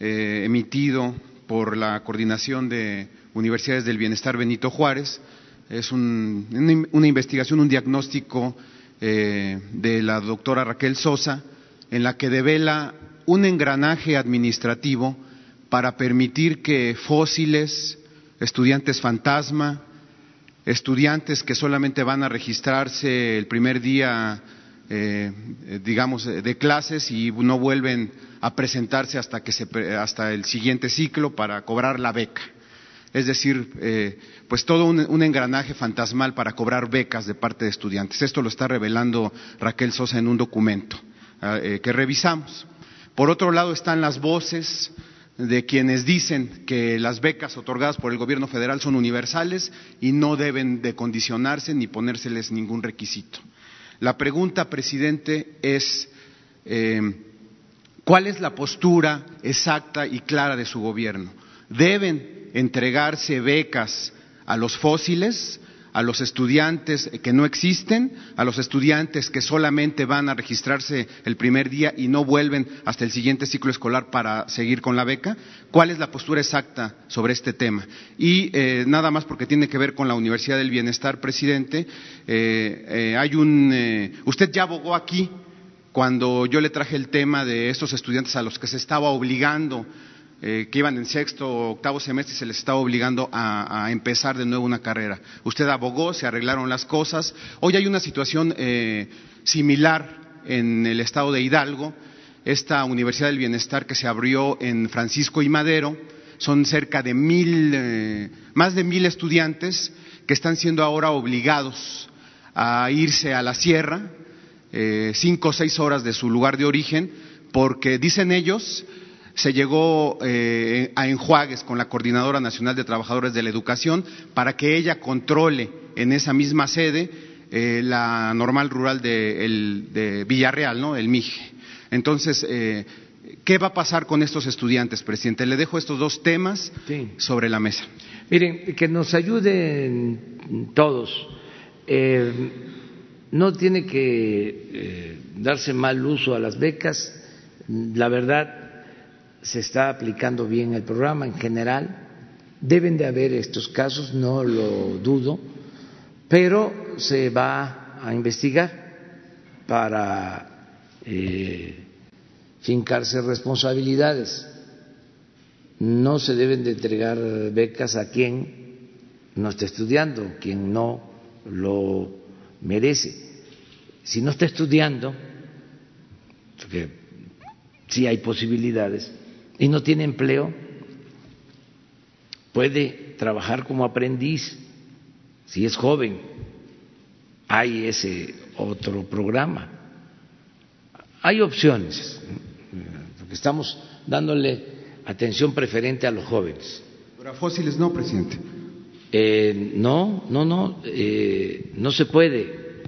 eh, emitido por la Coordinación de Universidades del Bienestar Benito Juárez. Es una, investigación, un diagnóstico eh, de la doctora Raquel Sosa, en la que devela un engranaje administrativo para permitir que fósiles, estudiantes fantasma, estudiantes que solamente van a registrarse el primer día, eh, digamos, de clases y no vuelven a presentarse hasta, que se, hasta el siguiente ciclo para cobrar la beca. Es decir, eh, pues todo un, engranaje fantasmal para cobrar becas de parte de estudiantes. Esto lo está revelando Raquel Sosa en un documento ah, eh, que revisamos. Por otro lado están las voces de quienes dicen que las becas otorgadas por el gobierno federal son universales y no deben de condicionarse ni ponérseles ningún requisito. La pregunta, presidente, es eh, ¿cuál es la postura exacta y clara de su gobierno? ¿Deben entregarse becas a los fósiles? a los estudiantes que no existen, a los estudiantes que solamente van a registrarse el primer día y no vuelven hasta el siguiente ciclo escolar para seguir con la beca? ¿Cuál es la postura exacta sobre este tema? Y eh, nada más porque tiene que ver con la Universidad del Bienestar, presidente, eh, eh, hay un... usted ya abogó aquí cuando yo le traje el tema de estos estudiantes a los que se estaba obligando eh, que iban en sexto o octavo semestre se les estaba obligando a, empezar de nuevo una carrera. Usted abogó, se arreglaron las cosas. Hoy hay una situación eh, similar en el estado de Hidalgo, esta Universidad del Bienestar que se abrió en Francisco y Madero. Son cerca de mil, eh, más de mil estudiantes que están siendo ahora obligados a irse a la sierra, cinco o seis horas de su lugar de origen, porque dicen ellos se llegó eh, a enjuagues con la Coordinadora Nacional de Trabajadores de la Educación para que ella controle en esa misma sede eh, la normal rural de, Villarreal, ¿no? El MIGE. Entonces, eh, ¿qué va a pasar con estos estudiantes, presidente? Le dejo estos dos temas sobre la mesa. Miren, que nos ayuden todos. no tiene que darse mal uso a las becas. La verdad, se está aplicando bien el programa en general. Deben de haber estos casos, no lo dudo, pero se va a investigar para eh, fincarse responsabilidades. No se deben de entregar becas a quien no está estudiando, quien no lo merece. Si no está estudiando, porque sí hay posibilidades, y no tiene empleo, puede trabajar como aprendiz si es joven. Hay ese otro programa. Hay opciones, porque estamos dándole atención preferente a los jóvenes. Pero a fósiles no, presidente. Eh, no, no, no, eh, no se puede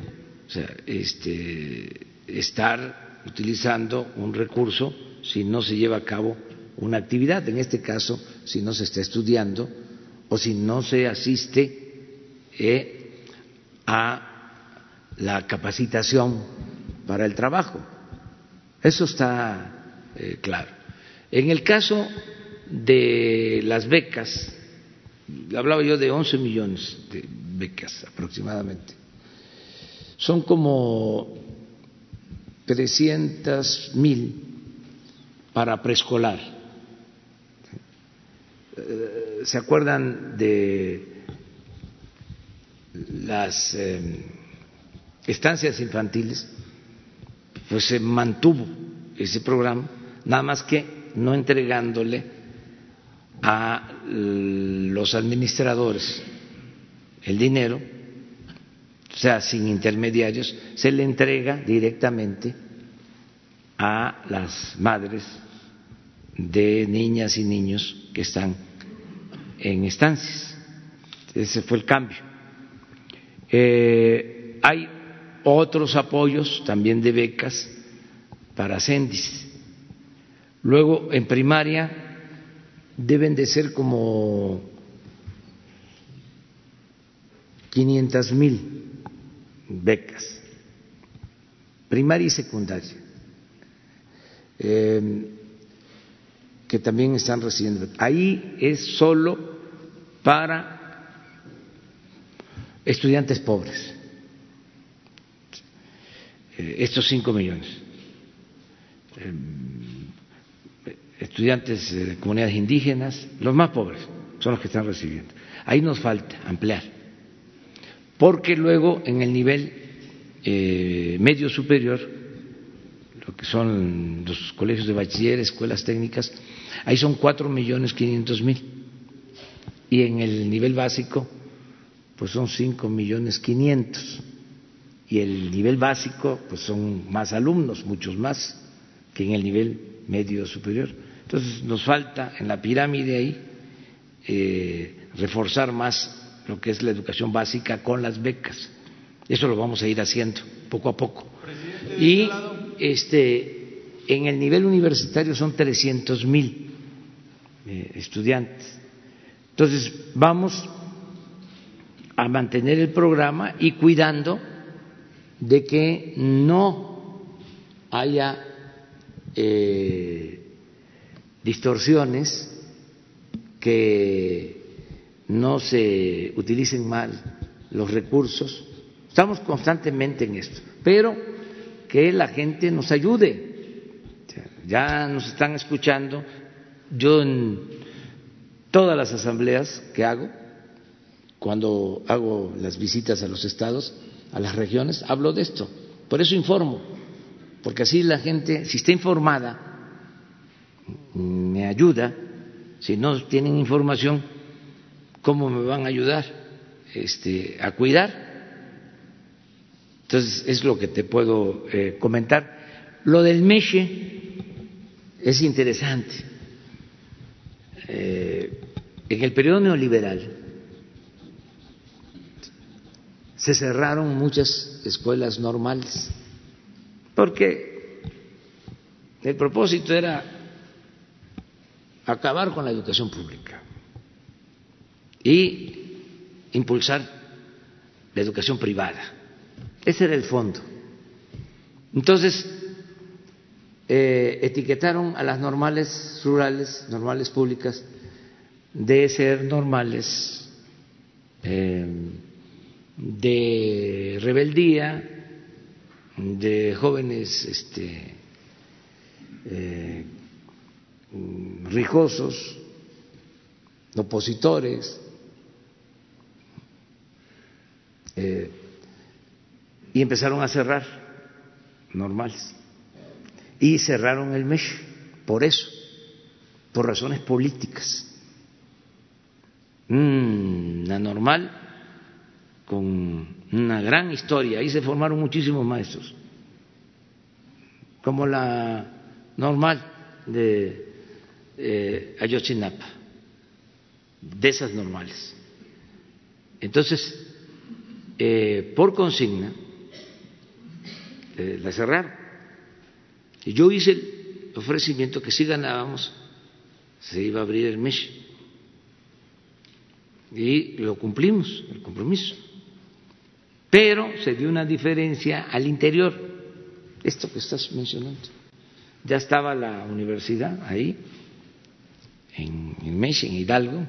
o sea, este, estar utilizando un recurso si no se lleva a cabo una actividad, en este caso, si no se está estudiando o si no se asiste eh, a la capacitación para el trabajo. Eso está eh, claro. En el caso de las becas, hablaba yo de 11 millones de becas aproximadamente, son como 300 mil para preescolar. Eh, ¿Se acuerdan de las eh, estancias infantiles? Pues se mantuvo ese programa, nada más que no entregándole a los administradores el dinero, o sea, sin intermediarios, se le entrega directamente a las madres de niñas y niños que están en estancias. Ese fue el cambio. Eh, hay otros apoyos también de becas para CENDIS. Luego, en primaria, deben de ser como 500 mil becas, primaria y secundaria, eh, que también están recibiendo. Ahí es solo para estudiantes pobres, eh, estos cinco millones. Eh, estudiantes de comunidades indígenas, los más pobres son los que están recibiendo. Ahí nos falta ampliar, porque luego en el nivel eh, medio superior, lo que son los colegios de bachiller, escuelas técnicas, ahí son cuatro millones quinientos mil y en el nivel básico pues son cinco millones quinientos y el nivel básico pues son más alumnos, muchos más que en el nivel medio superior. Entonces nos falta en la pirámide ahí eh, reforzar más lo que es la educación básica con las becas. Eso lo vamos a ir haciendo poco a poco. Y este, en el nivel universitario son 300 mil eh, estudiantes. Entonces vamos a mantener el programa y cuidando de que no haya eh, distorsiones, que no se utilicen mal los recursos. Estamos constantemente en esto, pero que la gente nos ayude. Ya nos están escuchando. Yo en todas las asambleas que hago, cuando hago las visitas a los estados, a las regiones, hablo de esto. Por eso informo, porque así la gente, si está informada, me ayuda. Si no tienen información, ¿cómo me van a ayudar este, a cuidar? Entonces, es lo que te puedo eh, comentar. Lo del Meche es interesante. Eh, en el periodo neoliberal se cerraron muchas escuelas normales porque el propósito era acabar con la educación pública y impulsar la educación privada. Ese era el fondo. Entonces, eh, etiquetaron a las normales rurales, normales públicas, de ser normales eh, de rebeldía, de jóvenes este, eh, rijosos, opositores, eh, y empezaron a cerrar normales. Y cerraron el MESH por eso, por razones políticas. Una normal con una gran historia, ahí se formaron muchísimos maestros, como la normal de eh, Ayotzinapa, de esas normales. Entonces, eh, por consigna, eh, la cerraron. Y yo hice el ofrecimiento que si ganábamos, se iba a abrir el MESH. Y lo cumplimos, el compromiso. Pero se dio una diferencia al interior, esto que estás mencionando. Ya estaba la universidad ahí, en, MESH, en Hidalgo,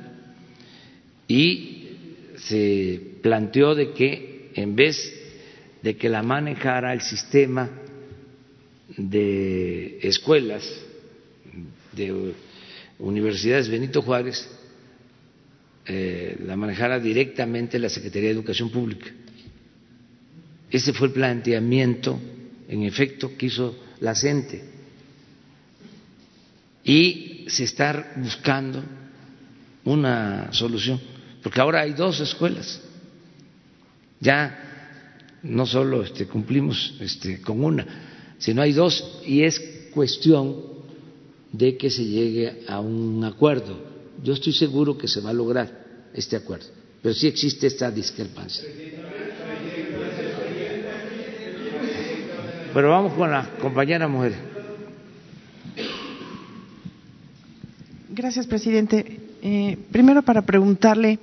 y se planteó de que en vez de que la manejara el sistema de escuelas de universidades Benito Juárez, eh, la manejara directamente la Secretaría de Educación Pública. Ese fue el planteamiento, en efecto, que hizo la CENTE. Y se está buscando una solución, porque ahora hay dos escuelas. Ya no solo este, cumplimos este, con una, sino hay dos y es cuestión de que se llegue a un acuerdo. Yo estoy seguro que se va a lograr este acuerdo, pero sí existe esta discrepancia. Pero vamos con la compañera mujer. Gracias, presidente. Eh, primero, para preguntarle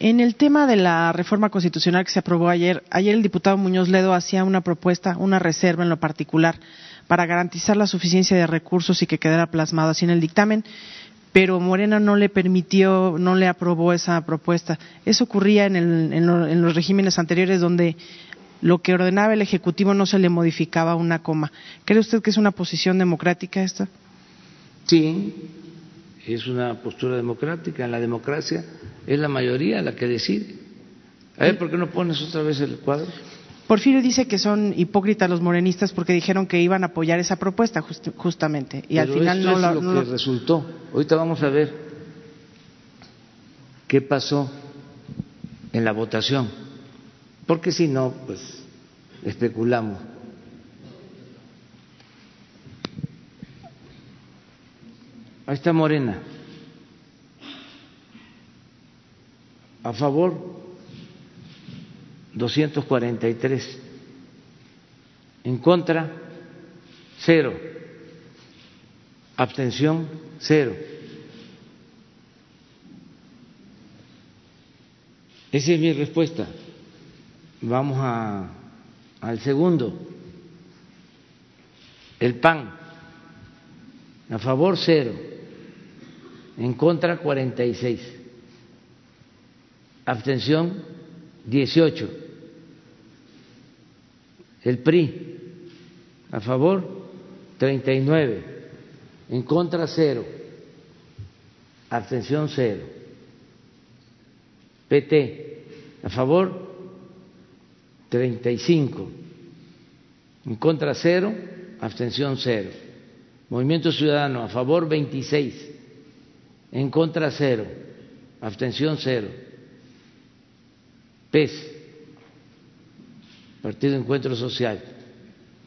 en el tema de la reforma constitucional que se aprobó ayer, ayer el diputado Muñoz Ledo hacía una propuesta, una reserva en lo particular, para garantizar la suficiencia de recursos y que quedara plasmado así en el dictamen, pero Morena no le permitió, no le aprobó esa propuesta. Eso ocurría en, el, en, los regímenes anteriores donde lo que ordenaba el Ejecutivo no se le modificaba una coma. ¿Cree usted que es una posición democrática esta? Sí, es una postura democrática. En la democracia es la mayoría la que decide. A ver, ¿por qué no pones otra vez el cuadro? Porfirio dice que son hipócritas los morenistas porque dijeron que iban a apoyar esa propuesta justamente y al final no, es lo que resultó. Ahorita vamos a ver qué pasó en la votación, porque si no, pues especulamos. Ahí está Morena. A favor, 243. En contra, cero. Abstención, cero. Esa es mi respuesta. Vamos al segundo. El PAN. A favor, cero en contra 46, abstención 18. El PRI a favor 39, en contra 0, abstención 0. PT a favor 35, en contra 0, abstención 0. Movimiento Ciudadano a favor 26 en contra cero, abstención cero. PES, Partido Encuentro Social,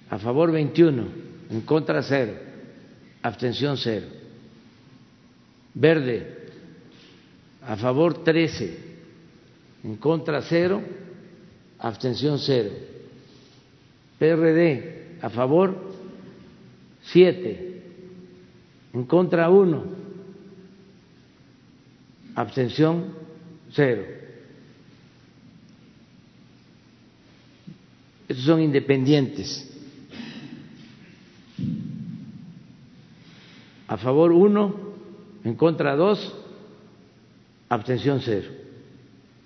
a favor 21, en contra cero, abstención cero. Verde, a favor 13, en contra cero, abstención cero. PRD, a favor 7, en contra 1 abstención cero. Estos son independientes. A favor uno, en contra dos, abstención cero.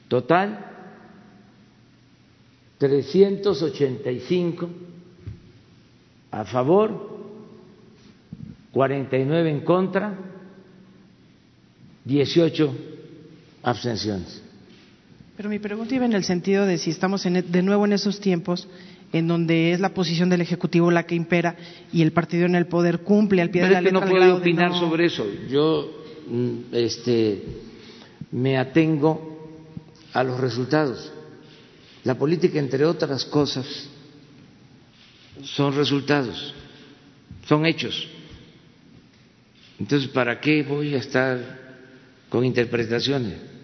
Total, 385 a favor, 49 en contra 18 abstenciones. Pero mi pregunta iba en el sentido de si estamos e, de nuevo en esos tiempos en donde es la posición del Ejecutivo la que impera y el partido en el poder cumple al pie de la letra. no puedo opinar sobre eso. Yo mm, este, me atengo a los resultados. La política, entre otras cosas, son resultados, son hechos. Entonces, ¿para qué voy a estar con interpretaciones.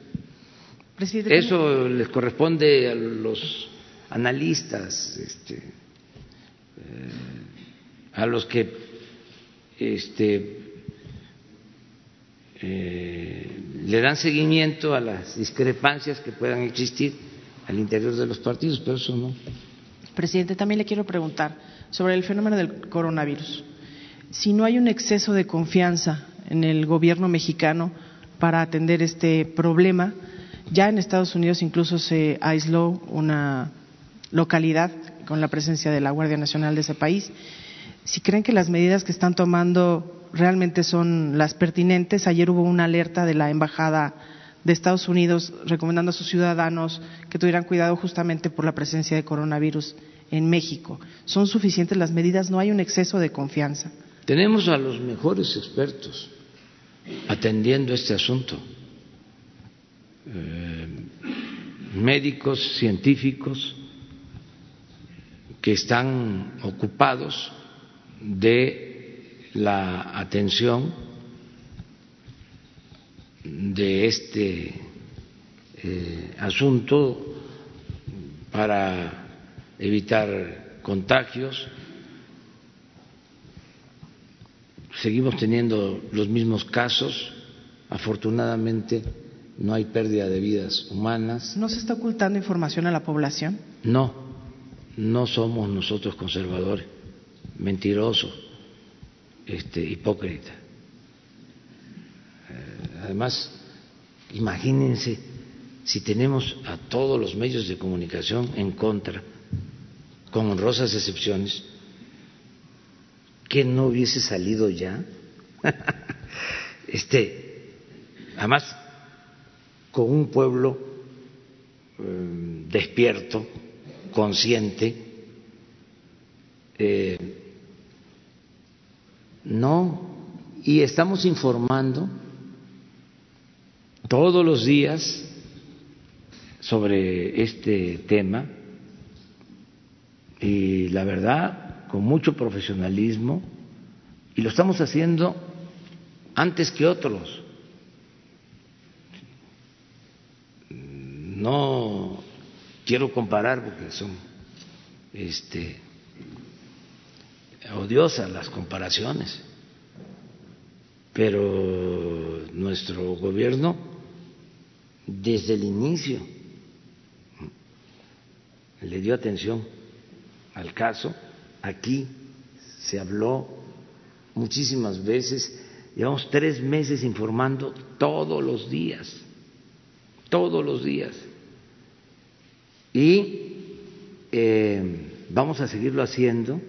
Presidente, Eso les corresponde a los analistas, este, eh, a los que este, eh, le dan seguimiento a las discrepancias que puedan existir al interior de los partidos, pero eso no. Presidente, también le quiero preguntar sobre el fenómeno del coronavirus. Si no hay un exceso de confianza en el gobierno mexicano para atender este problema, ya en Estados Unidos incluso se aisló una localidad con la presencia de la Guardia Nacional de ese país. Si creen que las medidas que están tomando realmente son las pertinentes, ayer hubo una alerta de la Embajada de Estados Unidos recomendando a sus ciudadanos que tuvieran cuidado justamente por la presencia de coronavirus en México. ¿Son suficientes las medidas? ¿No hay un exceso de confianza? Tenemos a los mejores expertos atendiendo este asunto, eh, médicos, científicos, que están ocupados de la atención de este eh, asunto para evitar contagios. Seguimos teniendo los mismos casos. Afortunadamente no hay pérdida de vidas humanas. ¿No se está ocultando información a la población? No, no somos nosotros conservadores, mentirosos, este, hipócritas. Eh, además, imagínense si tenemos a todos los medios de comunicación en contra, con honrosas excepciones, que no hubiese salido ya. este, además, con un pueblo eh, despierto, consciente, eh, no, y estamos informando todos los días sobre este tema y la verdad con mucho profesionalismo y lo estamos haciendo antes que otros. No quiero comparar porque son este, odiosas las comparaciones, pero nuestro gobierno desde el inicio le dio atención al caso, aquí se habló muchísimas veces, llevamos tres meses informando todos los días, todos los días y eh, vamos a seguirlo haciendo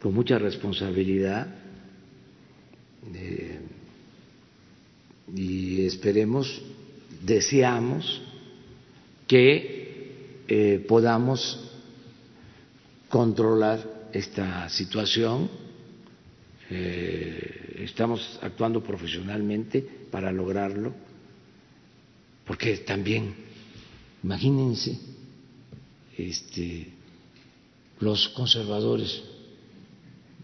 con mucha responsabilidad eh, y esperemos, deseamos que eh, podamos controlar esta situación. estamos actuando profesionalmente para lograrlo, porque también Imagínense, este, los conservadores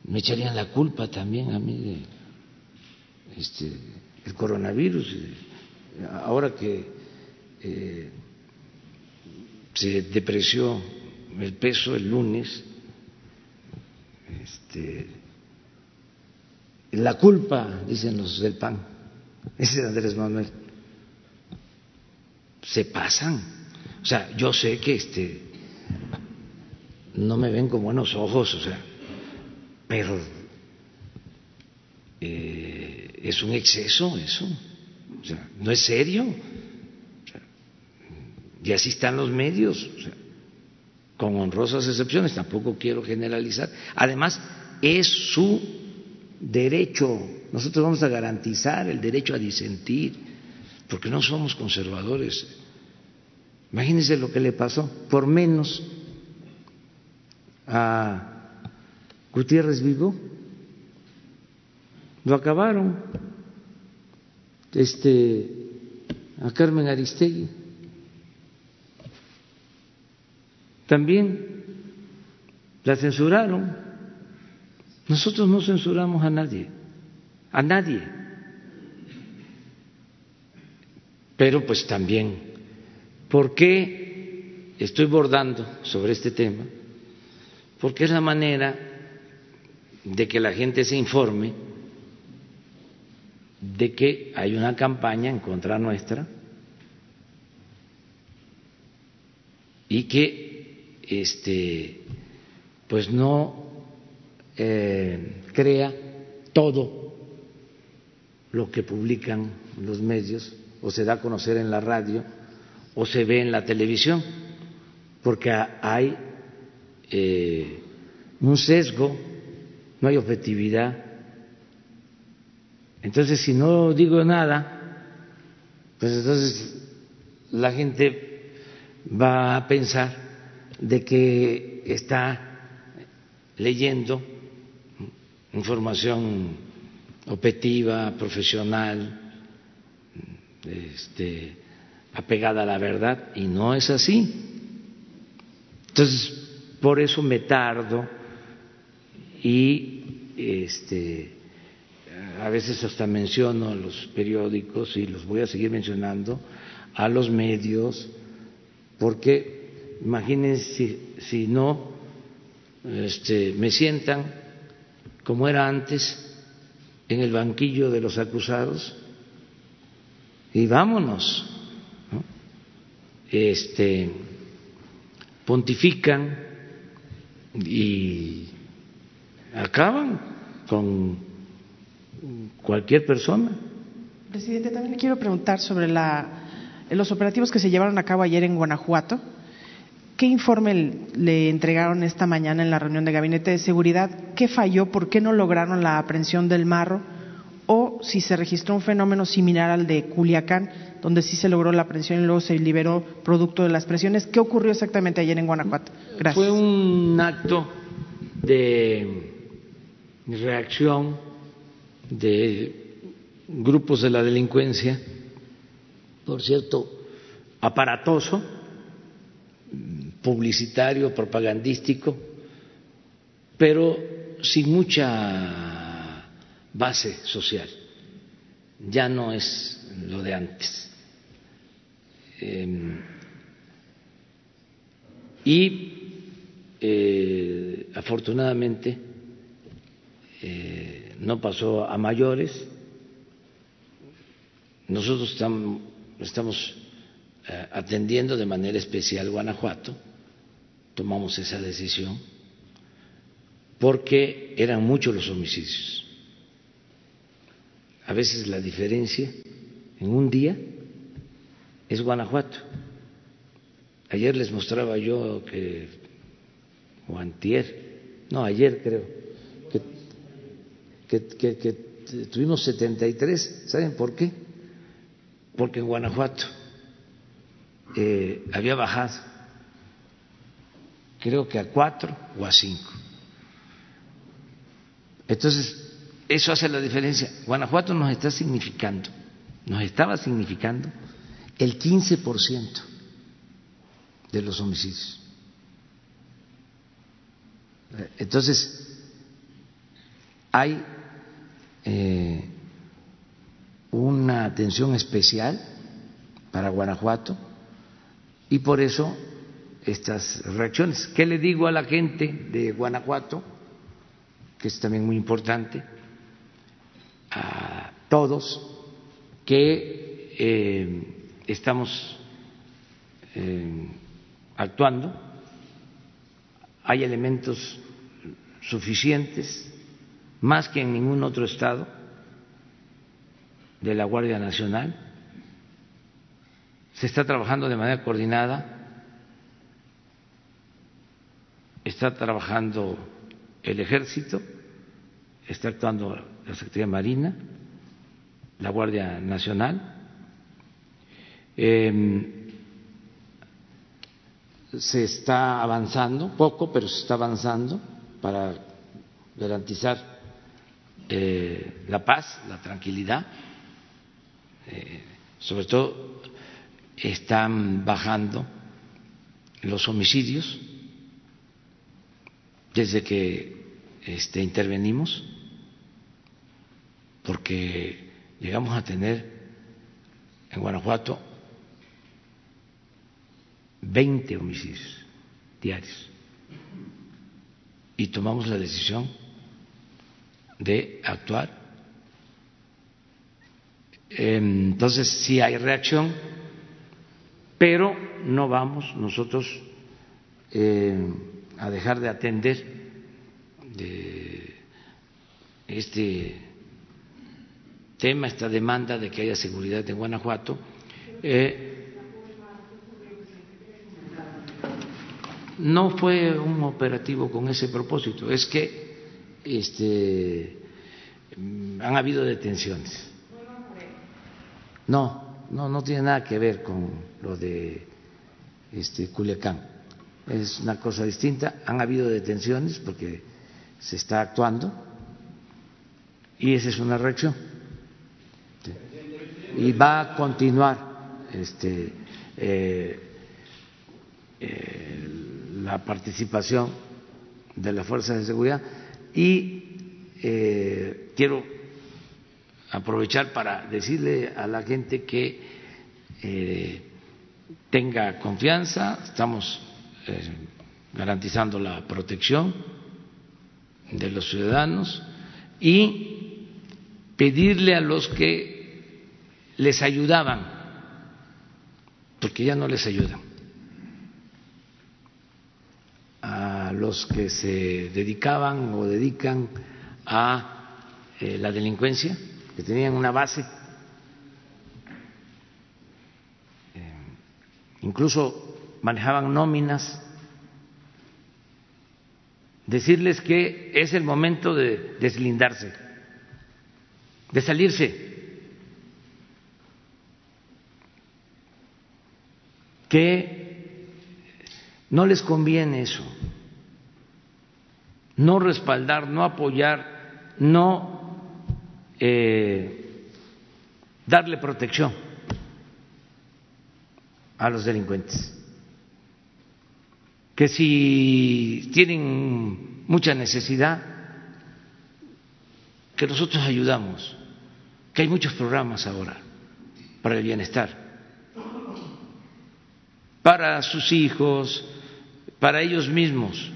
me echarían la culpa también a mí de este, el coronavirus. Ahora que eh, se depreció el peso el lunes, este, la culpa, dicen los del PAN, es Andrés Manuel, se pasan o sea, yo sé que este no me ven con buenos ojos, o sea, pero eh, es un exceso eso, o sea, no es serio. y así están los medios, o sea, con honrosas excepciones, tampoco quiero generalizar. Además, es su derecho, nosotros vamos a garantizar el derecho a disentir, porque no somos conservadores Imagínense lo que le pasó, por menos a Gutiérrez Vivo, lo acabaron, este, a Carmen Aristegui, también la censuraron. Nosotros no censuramos a nadie, a nadie. Pero pues también ¿Por qué estoy bordando sobre este tema? Porque es la manera de que la gente se informe de que hay una campaña en contra nuestra y que este pues no eh, crea todo lo que publican los medios o se da a conocer en la radio o se ve en la televisión, porque hay eh, un sesgo, no hay objetividad. Entonces, si no digo nada, pues entonces la gente va a pensar de que está leyendo información objetiva, profesional, este, apegada a la verdad, y no es así. Entonces, por eso me tardo y este, a veces hasta menciono los periódicos y los voy a seguir mencionando, a los medios, porque imagínense si, si no este, me sientan como era antes en el banquillo de los acusados y vámonos. Este, pontifican y acaban con cualquier persona. Presidente, también le quiero preguntar sobre la, los operativos que se llevaron a cabo ayer en Guanajuato. ¿Qué informe le entregaron esta mañana en la reunión de gabinete de seguridad? ¿Qué falló? ¿Por qué no lograron la aprehensión del marro? O si se registró un fenómeno similar al de Culiacán, donde sí se logró la aprehensión y luego se liberó producto de las presiones. ¿Qué ocurrió exactamente ayer en Guanajuato? Gracias. Fue un acto de reacción de grupos de la delincuencia, por cierto, aparatoso publicitario, propagandístico, pero sin mucha base social. Ya no es lo de antes. Eh, y eh, afortunadamente eh, no pasó a mayores. Nosotros estamos, estamos atendiendo de manera especial Guanajuato tomamos esa decisión porque eran muchos los homicidios. A veces la diferencia en un día es Guanajuato. Ayer les mostraba yo que, o antier, no, ayer creo, que, que, que tuvimos 73, ¿saben por qué? Porque en Guanajuato eh, había bajado creo que a cuatro o a cinco. Entonces, eso hace la diferencia. Guanajuato nos está significando, nos estaba significando el 15% de los homicidios. Entonces, hay eh, una atención especial para Guanajuato y por eso estas reacciones. ¿Qué le digo a la gente de Guanajuato? Que es también muy importante, a todos, que eh, estamos eh, actuando, hay elementos suficientes, más que en ningún otro estado de la Guardia Nacional. Se está trabajando de manera coordinada está trabajando el ejército, está actuando la Secretaría Marina, la Guardia Nacional. Em, se está avanzando, poco, pero se está avanzando para garantizar eh, la paz, la tranquilidad. Eh, sobre todo están bajando los homicidios desde que este, intervenimos, porque llegamos a tener en Guanajuato 20 homicidios diarios. Y tomamos la decisión de actuar. Entonces, sí hay reacción, pero no vamos nosotros eh, a dejar de atender de este tema, esta demanda de que haya seguridad en Guanajuato. Eh, no fue un operativo con ese propósito, es que este, han habido detenciones. No, no, no tiene nada que ver con lo de este, Culiacán. Es una cosa distinta. Han habido detenciones porque se está actuando y esa es una reacción. Y va a continuar este, eh, eh, la participación de las fuerzas de seguridad y eh, quiero aprovechar para decirle a la gente que eh, tenga confianza, estamos eh, garantizando la protección de los ciudadanos y pedirle a los que les ayudaban, porque ya no les ayudan, a los que se dedicaban o dedican a eh, la delincuencia, que tenían una base, eh, incluso manejaban nóminas, decirles que es el momento de deslindarse, de salirse, que no les conviene eso, no respaldar, no apoyar, no eh, darle protección a los delincuentes. Que si tienen mucha necesidad, que nosotros ayudamos, que hay muchos programas ahora para el bienestar, para sus hijos, para ellos mismos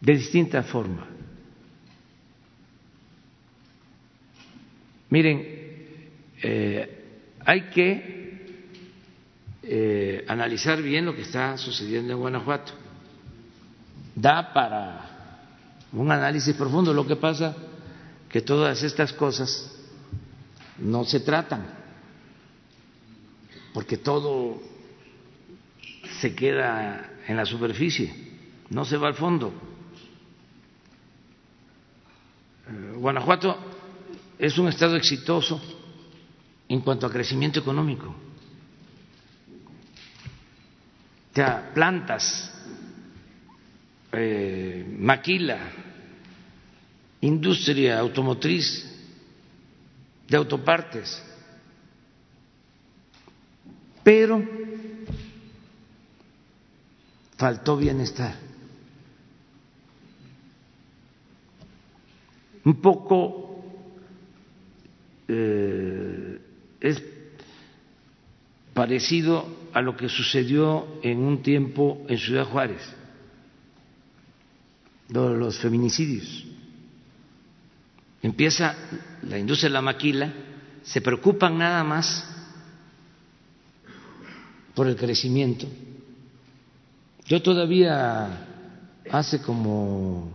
de distinta forma. Miren, eh, hay que eh, analizar bien lo que está sucediendo en Guanajuato. Da para un análisis profundo. Lo que pasa que todas estas cosas no se tratan, porque todo se queda en la superficie, no se va al fondo. Eh, Guanajuato es un estado exitoso en cuanto a crecimiento económico. O sea, plantas, eh, maquila, industria automotriz, de autopartes, pero faltó bienestar. Un poco eh, es parecido a lo que sucedió en un tiempo en Ciudad Juárez, los feminicidios. Empieza la industria de la maquila, se preocupan nada más por el crecimiento yo todavía hace como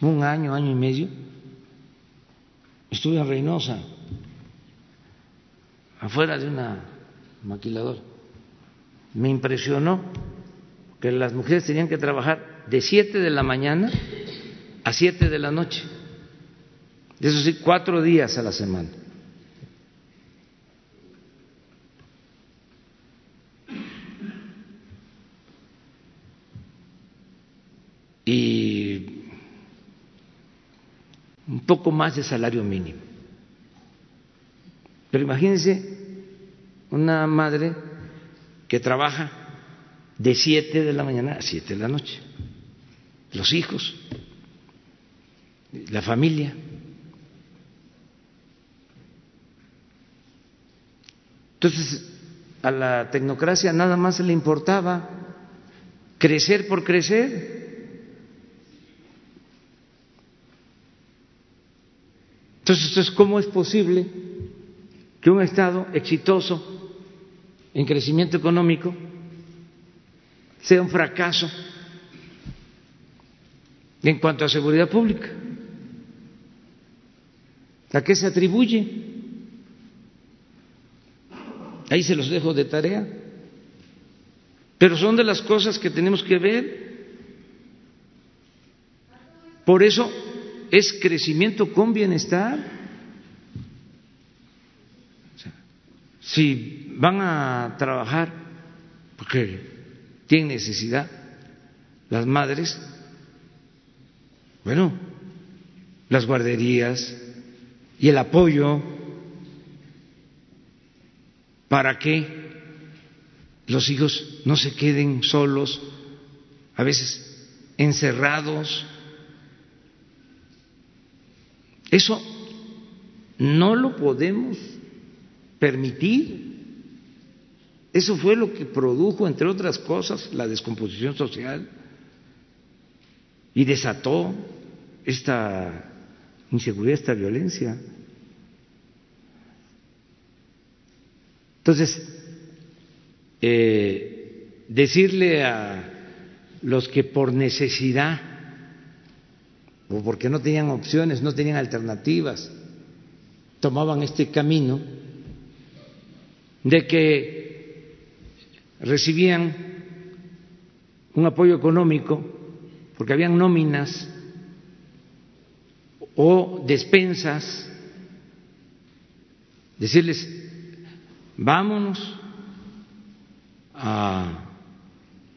un año, año y medio, estuve en Reynosa, afuera de una maquiladora. Me impresionó que las mujeres tenían que trabajar de 7 de la mañana a 7 de la noche. Eso sí, cuatro días a la semana. y un poco más de salario mínimo. Pero imagínense una madre que trabaja de 7 de la mañana a 7 de la noche, los hijos, la familia. Entonces, a la tecnocracia nada más le importaba crecer por crecer. Entonces, ¿cómo es posible que un Estado exitoso en crecimiento económico sea un fracaso en cuanto a seguridad pública? ¿A qué se atribuye? Ahí se los dejo de tarea. Pero son de las cosas que tenemos que ver. Por eso es crecimiento con bienestar. si van a trabajar porque tienen necesidad las madres, bueno, las guarderías y el apoyo para que los hijos no se queden solos, a veces encerrados. Eso no lo podemos permitir. Eso fue lo que produjo, entre otras cosas, la descomposición social y desató esta inseguridad, esta violencia. Entonces, eh, decirle a los que por necesidad porque no tenían opciones, no tenían alternativas, tomaban este camino de que recibían un apoyo económico porque habían nóminas o despensas, decirles, vámonos a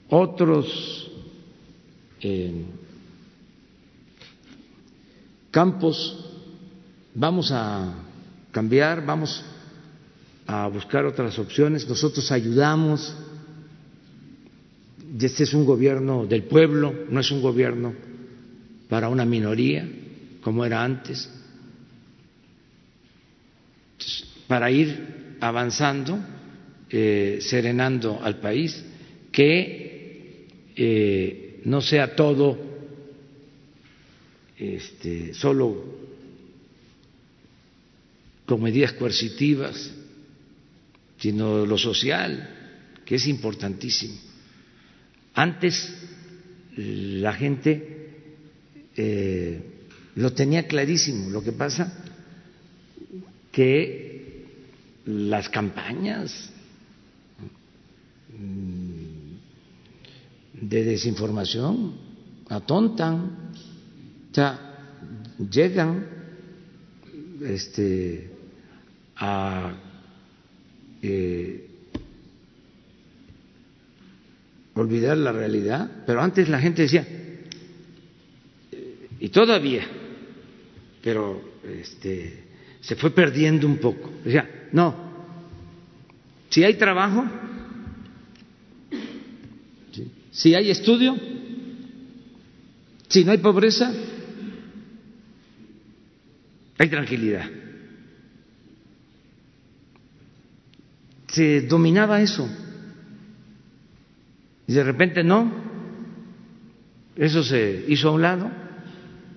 otros eh, campos, vamos a cambiar, vamos a buscar otras opciones, nosotros ayudamos, este es un gobierno del pueblo, no es un gobierno para una minoría como era antes, para ir avanzando eh, serenando al país, que eh, no sea todo este, solo con medidas coercitivas, sino lo social, que es importantísimo. Antes la gente eh, lo tenía clarísimo, lo que pasa que las campañas de desinformación, atontan, sea, llegan este, a eh, olvidar la realidad, pero antes la gente decía, y todavía, pero este, se fue perdiendo un poco, decía, no, si hay trabajo, si hay estudio, si no hay pobreza, hay tranquilidad. Se dominaba eso. Y de repente no, eso se hizo a un lado.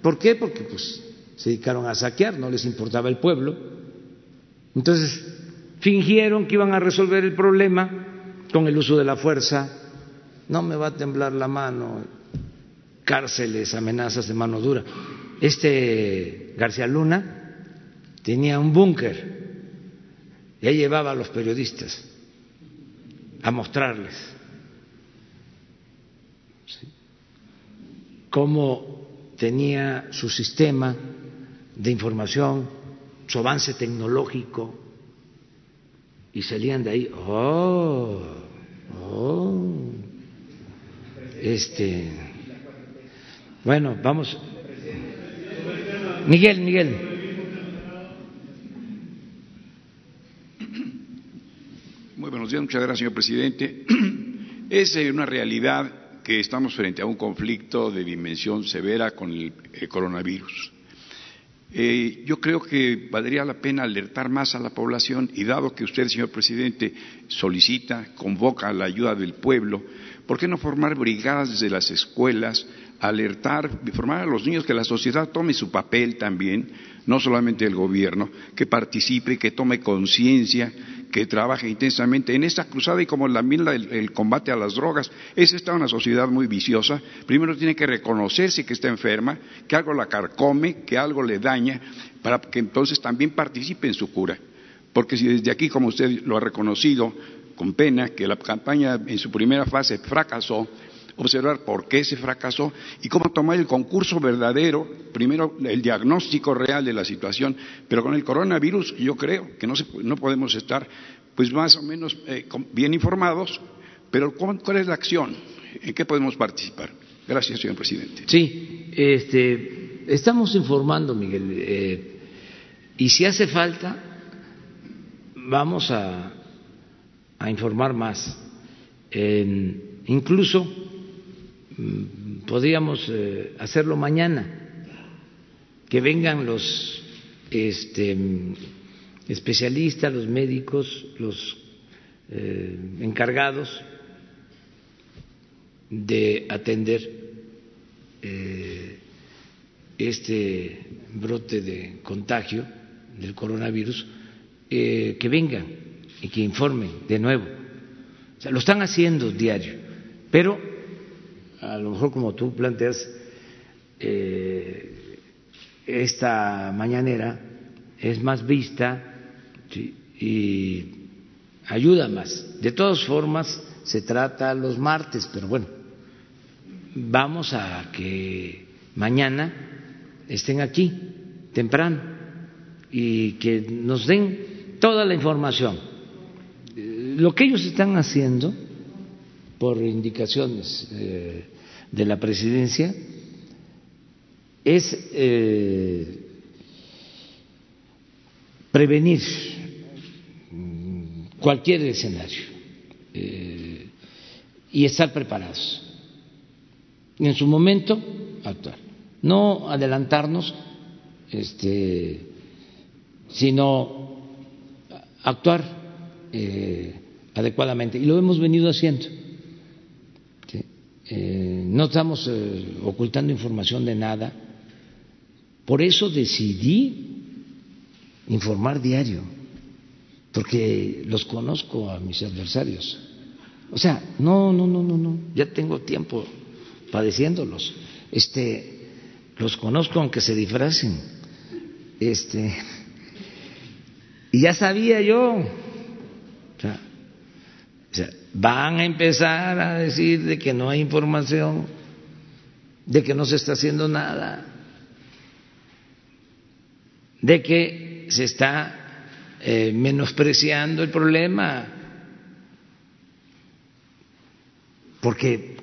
¿Por qué? Porque pues se dedicaron a saquear, no les importaba el pueblo. Entonces fingieron que iban a resolver el problema con el uso de la fuerza no me va a temblar la mano, cárceles, amenazas de mano dura. Este García Luna tenía un búnker y ahí llevaba a los periodistas a mostrarles cómo tenía su sistema de información, su avance tecnológico, y salían de ahí, oh, oh, este, bueno, vamos. Miguel, Miguel. Muy buenos días, muchas gracias, señor presidente. Es eh, una realidad que estamos frente a un conflicto de dimensión severa con el coronavirus. Eh, yo creo que valdría la pena alertar más a la población y dado que usted, señor presidente, solicita, convoca la ayuda del pueblo, ¿por qué no formar brigadas desde las escuelas, alertar, formar a los niños que la sociedad tome su papel también, no solamente el gobierno, que participe, que tome conciencia, que trabaje intensamente en esta cruzada y como también el, combate a las drogas. Es esta una sociedad muy viciosa. Primero tiene que reconocerse que está enferma, que algo la carcome, que algo le daña, para que entonces también participe en su cura. Porque si desde aquí, como usted lo ha reconocido, con pena, que la campaña en su primera fase fracasó, observar por qué se fracasó y cómo tomar el concurso verdadero, primero el diagnóstico real de la situación, pero con el coronavirus yo creo que no, podemos estar pues más o menos eh, bien informados, pero ¿cuál es la acción? ¿En qué podemos participar? Gracias, señor presidente. Sí, este, estamos informando, Miguel, eh, y si hace falta, vamos a, informar más. incluso Mm, podríamos eh, hacerlo mañana, que vengan los este, especialistas, los médicos, los eh, encargados de atender eh, este brote de contagio del coronavirus, que vengan y que informen de nuevo. O sea, lo están haciendo diario, pero a lo mejor como tú planteas, eh, esta mañanera es más vista y ayuda más. De todas formas, se trata los martes, pero bueno, vamos a que mañana estén aquí temprano y que nos den toda la información. Lo que ellos están haciendo por indicaciones eh, de la presidencia es eh, prevenir cualquier escenario eh, y estar preparados. En su momento actuar. No adelantarnos, este, sino actuar adecuadamente. Y lo hemos venido haciendo. Eh, no estamos eh, ocultando información de nada. Por eso decidí informar diario, porque los conozco a mis adversarios. O sea, no, no, no, no, no, ya tengo tiempo padeciéndolos. Este, los conozco aunque se disfracen. Este, y ya sabía yo. O sea, van a empezar a decir de que no hay información, de que no se está haciendo nada, de que se está eh, menospreciando el problema, porque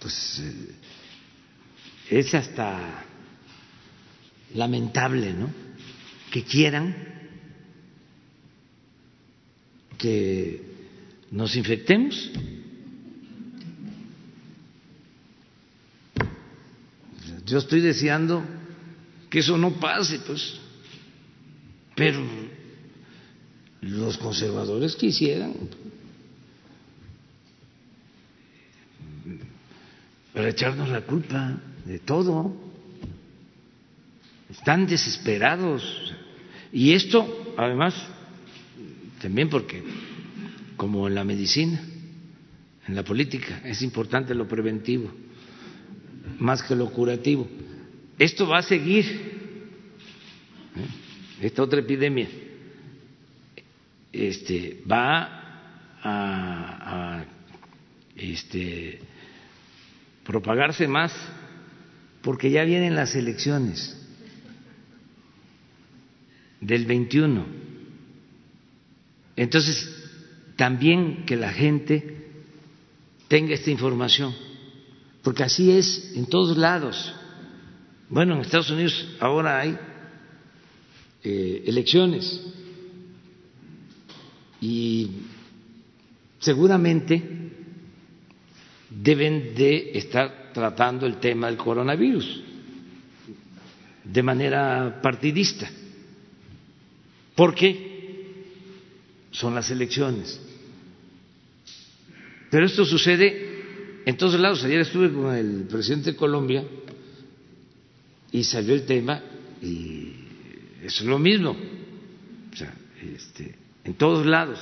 pues eh, es hasta lamentable, ¿no? Que quieran que nos infectemos. Yo estoy deseando que eso no pase, pues, pero los conservadores quisieran para echarnos la culpa de todo. Están desesperados. Y esto, además, también porque como en la medicina, en la política. Es importante lo preventivo, más que lo curativo. Esto va a seguir, ¿eh? esta otra epidemia, este, va a, a este, propagarse más porque ya vienen las elecciones del 21. Entonces, también que la gente tenga esta información, porque así es en todos lados. Bueno, en Estados Unidos ahora hay eh, elecciones y seguramente deben de estar tratando el tema del coronavirus. de manera partidista, porque son las elecciones. Pero esto sucede en todos lados. Ayer estuve con el presidente de Colombia y salió el tema y es lo mismo. O sea, este, en todos lados.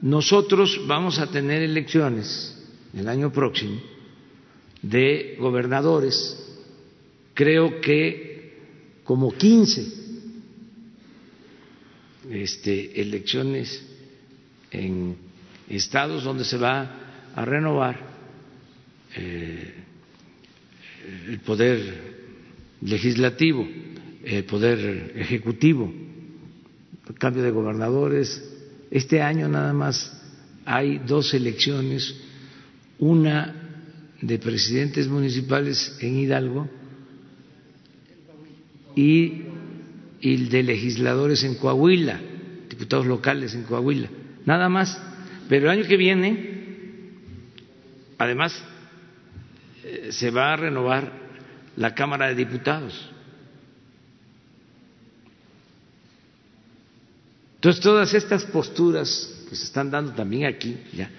Nosotros vamos a tener elecciones el año próximo de gobernadores, creo que como 15 este, elecciones en estados donde se va a renovar eh, el poder legislativo, el poder ejecutivo, el cambio de gobernadores. Este año nada más hay dos elecciones, una de presidentes municipales en Hidalgo y, el de legisladores en Coahuila, diputados locales en Coahuila, nada más. Pero el año que viene, además, eh, se va a renovar la Cámara de Diputados. Entonces, todas estas posturas que se están dando también aquí, ya,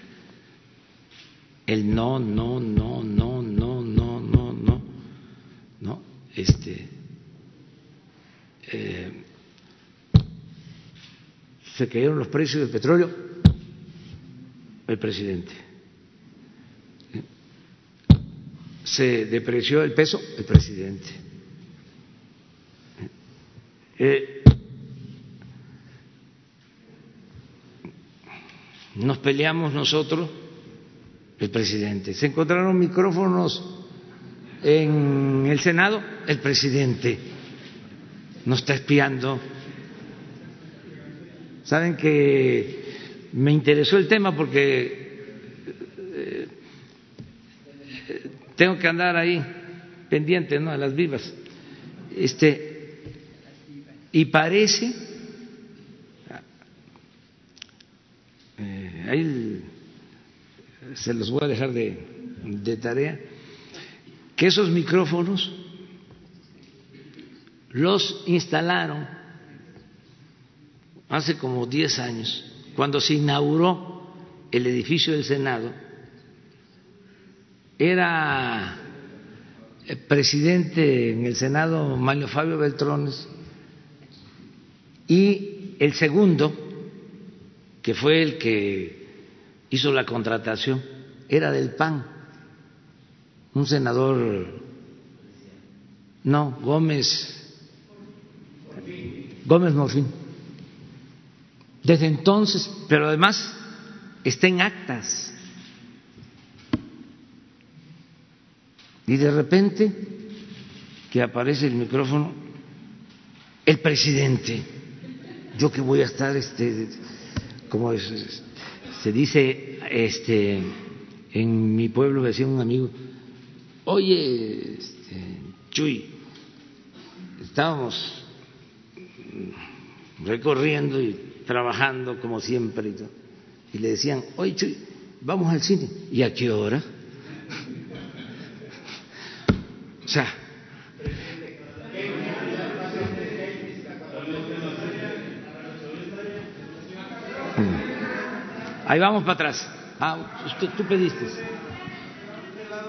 el no, no, no, no, no, no, no, no, este, eh, se cayeron los precios del petróleo, el presidente. Se depreció el peso, el presidente. Eh, nos peleamos nosotros el presidente. Se encontraron micrófonos en el Senado, el presidente nos está espiando. Saben que me interesó el tema porque eh, tengo que andar ahí pendiente ¿no? a las vivas. Este, y parece, eh, ahí se los voy a dejar de, tarea, que esos micrófonos los instalaron hace como 10 años, cuando se inauguró el edificio del Senado, era presidente en el Senado Mario Fabio Beltrones y el segundo, que fue el que hizo la contratación, era del PAN, un senador, no, Gómez, Gómez Morfín. Desde entonces, pero además está en actas. Y de repente que aparece el micrófono, el presidente, yo que voy a estar, este, como se dice, este, en mi pueblo decía un amigo, oye, este, Chuy, estábamos recorriendo y trabajando como siempre y, le decían, oye Chuy, vamos al cine. ¿Y a qué hora? O sea, Ahí vamos para atrás. Ah, tú pediste.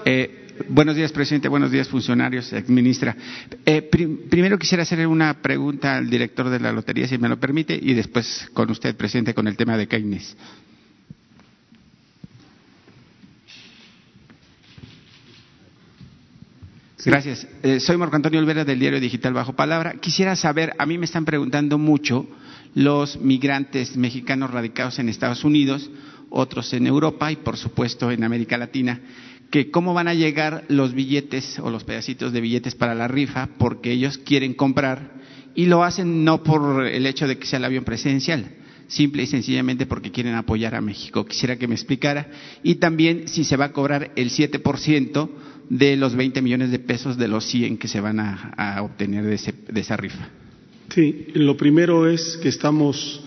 Eh, buenos días, presidente. Buenos días, funcionarios, ministra. Eh, primero quisiera hacer una pregunta al director de la lotería, si me lo permite, y después con usted, presidente, con el tema de Keynes. Gracias. Eh, soy Marco Antonio Olvera del diario digital Bajo Palabra. Quisiera saber, a mí me están preguntando mucho los migrantes mexicanos radicados en Estados Unidos, otros en Europa y por supuesto en América Latina, que cómo van a llegar los billetes o los pedacitos de billetes para la rifa porque ellos quieren comprar y lo hacen no por el hecho de que sea el avión presidencial, simple y sencillamente porque quieren apoyar a México. Quisiera que me explicara. Y también si se va a cobrar el 7% de los 20 millones de pesos de los 100 que se van a, obtener de esa rifa. Sí, lo primero es que estamos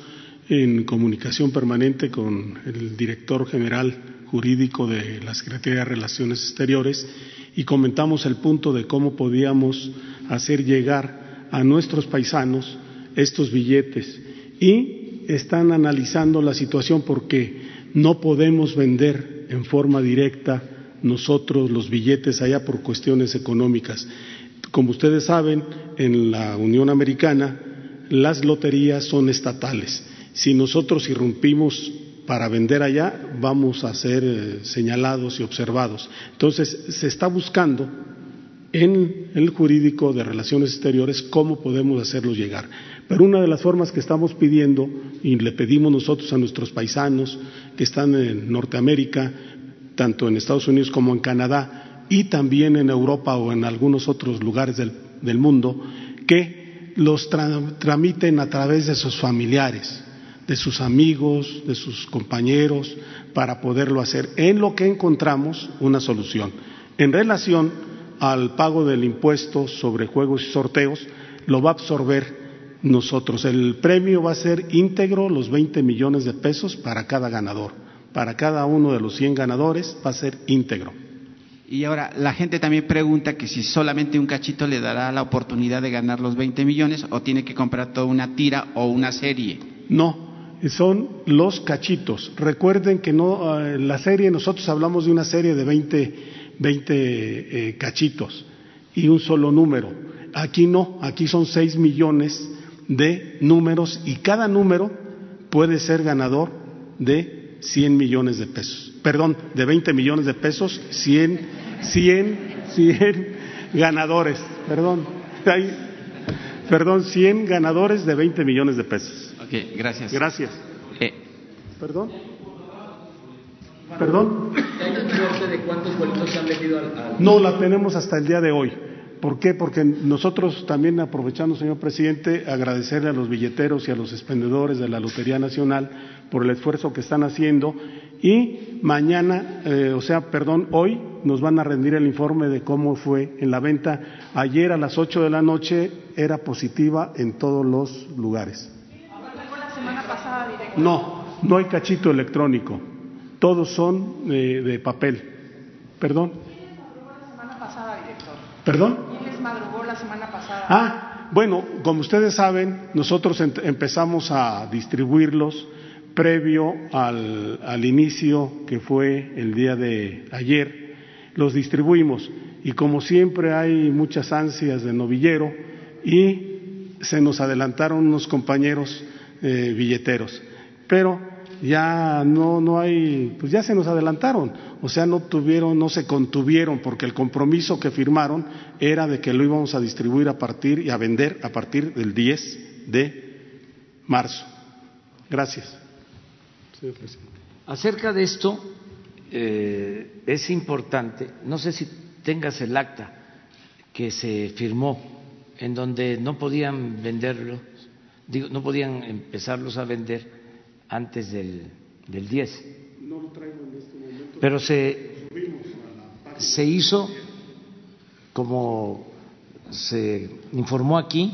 en comunicación permanente con el director general jurídico de la Secretaría de Relaciones Exteriores y comentamos el punto de cómo podíamos hacer llegar a nuestros paisanos estos billetes y están analizando la situación porque no podemos vender en forma directa nosotros los billetes allá por cuestiones económicas. Como ustedes saben, en la Unión Americana las loterías son estatales. Si nosotros irrumpimos para vender allá, vamos a ser eh, señalados y observados. Entonces, se está buscando en el jurídico de relaciones exteriores cómo podemos hacerlos llegar. Pero una de las formas que estamos pidiendo, y le pedimos nosotros a nuestros paisanos que están en Norteamérica, tanto en Estados Unidos como en Canadá, y también en Europa o en algunos otros lugares del, mundo, que los tramiten a través de sus familiares, de sus amigos, de sus compañeros, para poderlo hacer, en lo que encontramos una solución. En relación al pago del impuesto sobre juegos y sorteos, lo va a absorber nosotros. El premio va a ser íntegro, los 20 millones de pesos para cada ganador. Para cada uno de los 100 ganadores va a ser íntegro. Y ahora, la gente también pregunta que si solamente un cachito le dará la oportunidad de ganar los 20 millones o tiene que comprar toda una tira o una serie. No, son los cachitos. Recuerden que no, eh, la serie, nosotros hablamos de una serie de 20, 20 eh, cachitos y un solo número. Aquí no, aquí son 6 millones de números y cada número puede ser ganador de 100 millones de pesos. Perdón, de 20 millones de pesos, 100, 100, 100 ganadores. Perdón, perdón, 100 ganadores de 20 millones de pesos. Ok, gracias. Gracias. Eh. Perdón. Perdón. de cuántos boletos han vendido al... No, la tenemos hasta el día de hoy. ¿Por qué? Porque nosotros también aprovechando, señor presidente, agradecerle a los billeteros y a los expendedores de la Lotería Nacional por el esfuerzo que están haciendo y mañana, eh, o sea, perdón, hoy nos van a rendir el informe de cómo fue en la venta. Ayer a las 8 de la noche era positiva en todos los lugares. No, no hay cachito electrónico. Todos son eh, de papel. Perdón. ¿Perdón? madrugó la semana pasada? Ah, bueno, como ustedes saben, nosotros empezamos a distribuirlos previo al, al inicio que fue el día de ayer. Los distribuimos y como siempre hay muchas ansias de novillero y se nos adelantaron unos compañeros eh, billeteros. Pero ya no, no hay, pues ya se nos adelantaron, o sea, no tuvieron, no se contuvieron, porque el compromiso que firmaron era de que lo íbamos a distribuir a partir y a vender a partir del 10 de marzo. Gracias. Acerca de esto, eh, es importante, no sé si tengas el acta que se firmó, en donde no podían venderlo, digo, no podían empezarlos a vender antes del, del 10. No lo traigo en este momento. Pero se, se hizo, como se informó aquí,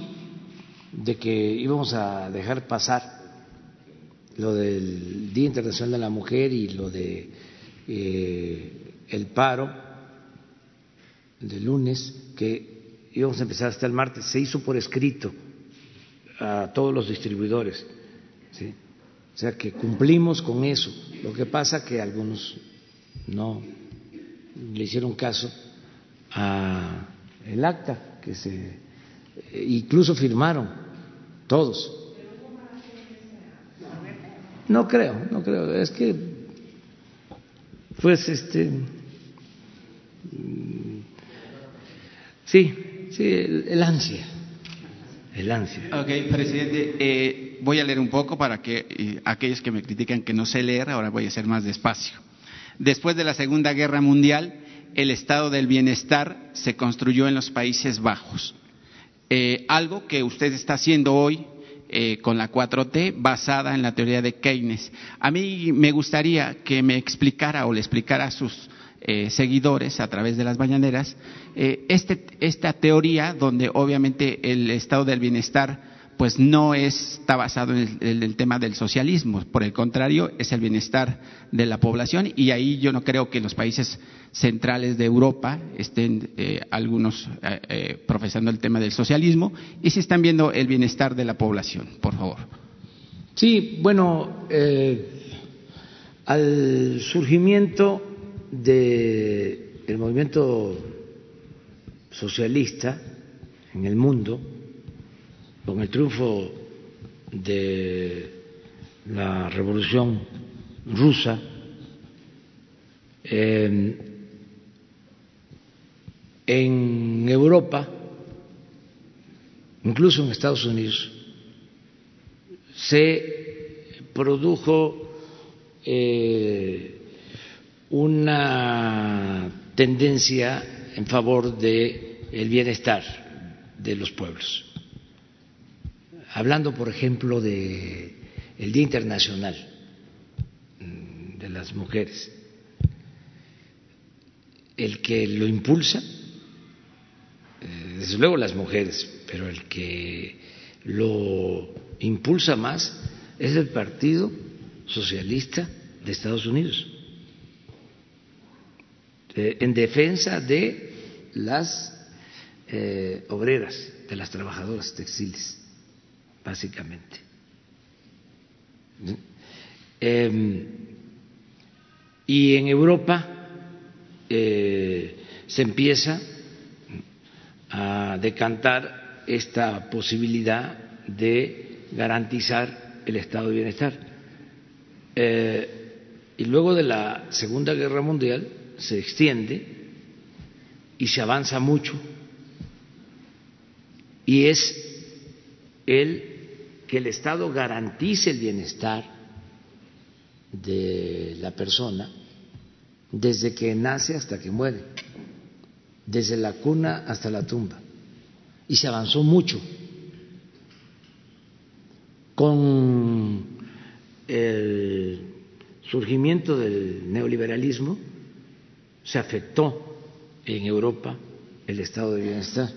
de que íbamos a dejar pasar lo del Día Internacional de la Mujer y lo de eh, el paro de lunes, que íbamos a empezar hasta el martes, se hizo por escrito a todos los distribuidores. ¿sí? O sea que cumplimos con eso. Lo que pasa que algunos no le hicieron caso a el acta que se incluso firmaron todos. No creo, no creo. Es que pues este sí, sí, el, ansia, el. Ok, presidente. Eh, voy a leer un poco para que aquellos que me critican que no sé leer, ahora voy a hacer más despacio. Después de la Segunda Guerra Mundial, el estado del bienestar se construyó en los Países Bajos. Eh, algo que usted está haciendo hoy eh, con la 4T basada en la teoría de Keynes. A mí me gustaría que me explicara o le explicara a sus eh, seguidores a través de las mañaneras este, esta teoría donde obviamente el estado del bienestar pues no está basado en el, tema del socialismo, por el contrario, es el bienestar de la población y ahí yo no creo que los países centrales de Europa estén eh, algunos eh, eh, profesando el tema del socialismo y si están viendo el bienestar de la población, por favor. Sí, bueno, al surgimiento del movimiento socialista en el mundo, con el triunfo de la revolución rusa, en Europa, incluso en Estados Unidos, se produjo eh, una tendencia en favor del bienestar de los pueblos. Hablando, por ejemplo, de el Día Internacional mm, de las Mujeres, el que lo impulsa, eh, desde luego las mujeres, pero el que lo impulsa más es el Partido Socialista de Estados Unidos, eh, en defensa de las eh, obreras, de las trabajadoras textiles, básicamente. Em, y en Europa eh, se empieza a decantar esta posibilidad de garantizar el estado de bienestar. Y luego de la Segunda Guerra Mundial se extiende y se avanza mucho y es el que el Estado garantice el bienestar de la persona desde que nace hasta que muere, desde la cuna hasta la tumba. Y se avanzó mucho con el surgimiento del neoliberalismo, se afectó en Europa el estado de bienestar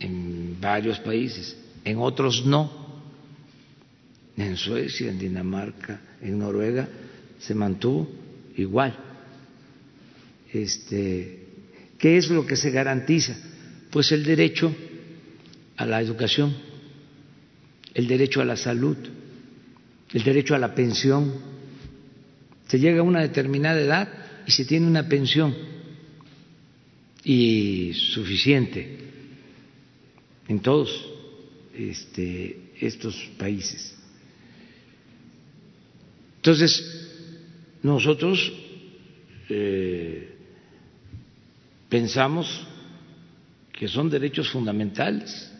en varios países, en otros no. En Suecia, en Dinamarca, en Noruega se mantuvo igual. Este, ¿Qué es lo que se garantiza? Pues el derecho a la educación, el derecho a la salud, el derecho a la pensión. Se llega a una determinada edad y se tiene una pensión y suficiente en todos este, estos países. Entonces, nosotros eh, pensamos que son derechos fundamentales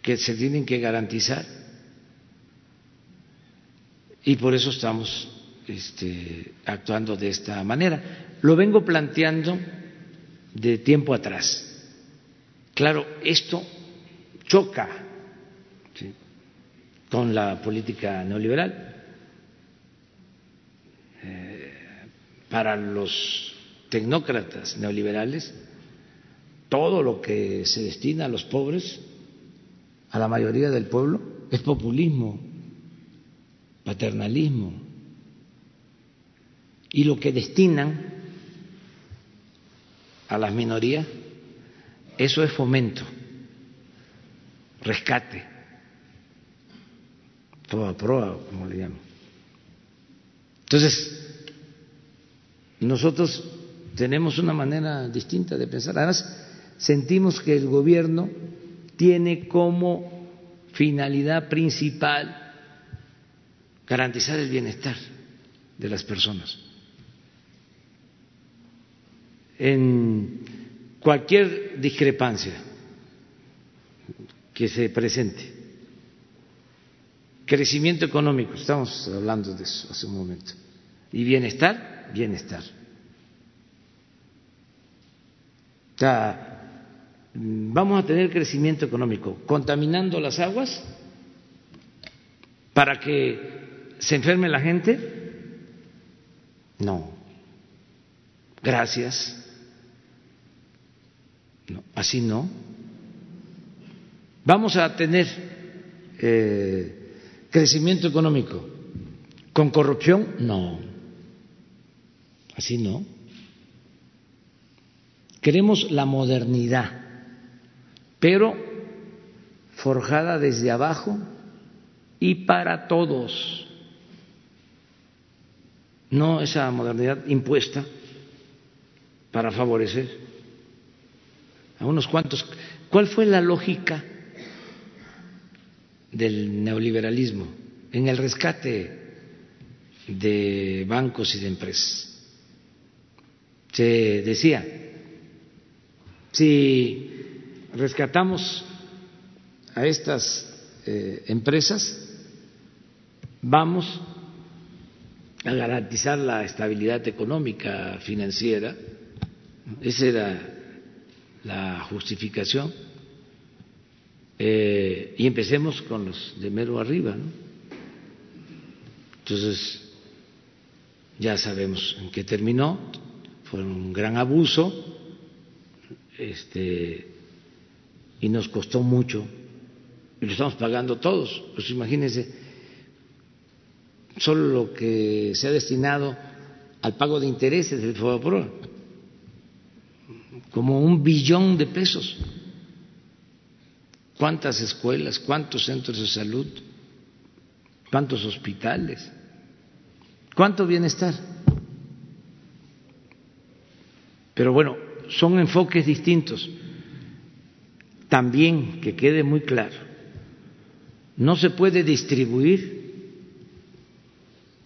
que se tienen que garantizar y por eso estamos este, actuando de esta manera. Lo vengo planteando de tiempo atrás Claro, esto choca con la política neoliberal. Eh, para los tecnócratas neoliberales, todo lo que se destina a los pobres, a la mayoría del pueblo, es populismo, paternalismo. Y lo que destinan a las minorías eso es fomento, rescate, toda prueba, como le llamo. Entonces, nosotros tenemos una manera distinta de pensar. Además, sentimos que el gobierno tiene como finalidad principal garantizar el bienestar de las personas. En cualquier discrepancia que se presente. Crecimiento económico, estamos hablando de eso hace un momento. Y bienestar, bienestar. O sea, vamos a tener crecimiento económico contaminando las aguas para que se enferme la gente. No. Gracias así no. Vamos a tener eh, crecimiento económico. ¿Con corrupción? No. Así no. Queremos la modernidad, pero forjada desde abajo y para todos. No esa modernidad impuesta para favorecer a unos cuantos. ¿Cuál fue la lógica del neoliberalismo en el rescate de bancos y de empresas? Se decía, si rescatamos a estas eh, empresas, vamos a garantizar la estabilidad económica financiera. Esa era la justificación. Eh, y empecemos con los de mero arriba. Entonces, ya sabemos en qué terminó. Fue un gran abuso este, y nos costó mucho. Y lo estamos pagando todos. Pues imagínense solo lo que se ha destinado al pago de intereses del FOBAPROA, como un billón de pesos. ¿Cuántas escuelas, cuántos centros de salud, cuántos hospitales, cuánto bienestar? Pero bueno, son enfoques distintos. También, que quede muy claro, no se puede distribuir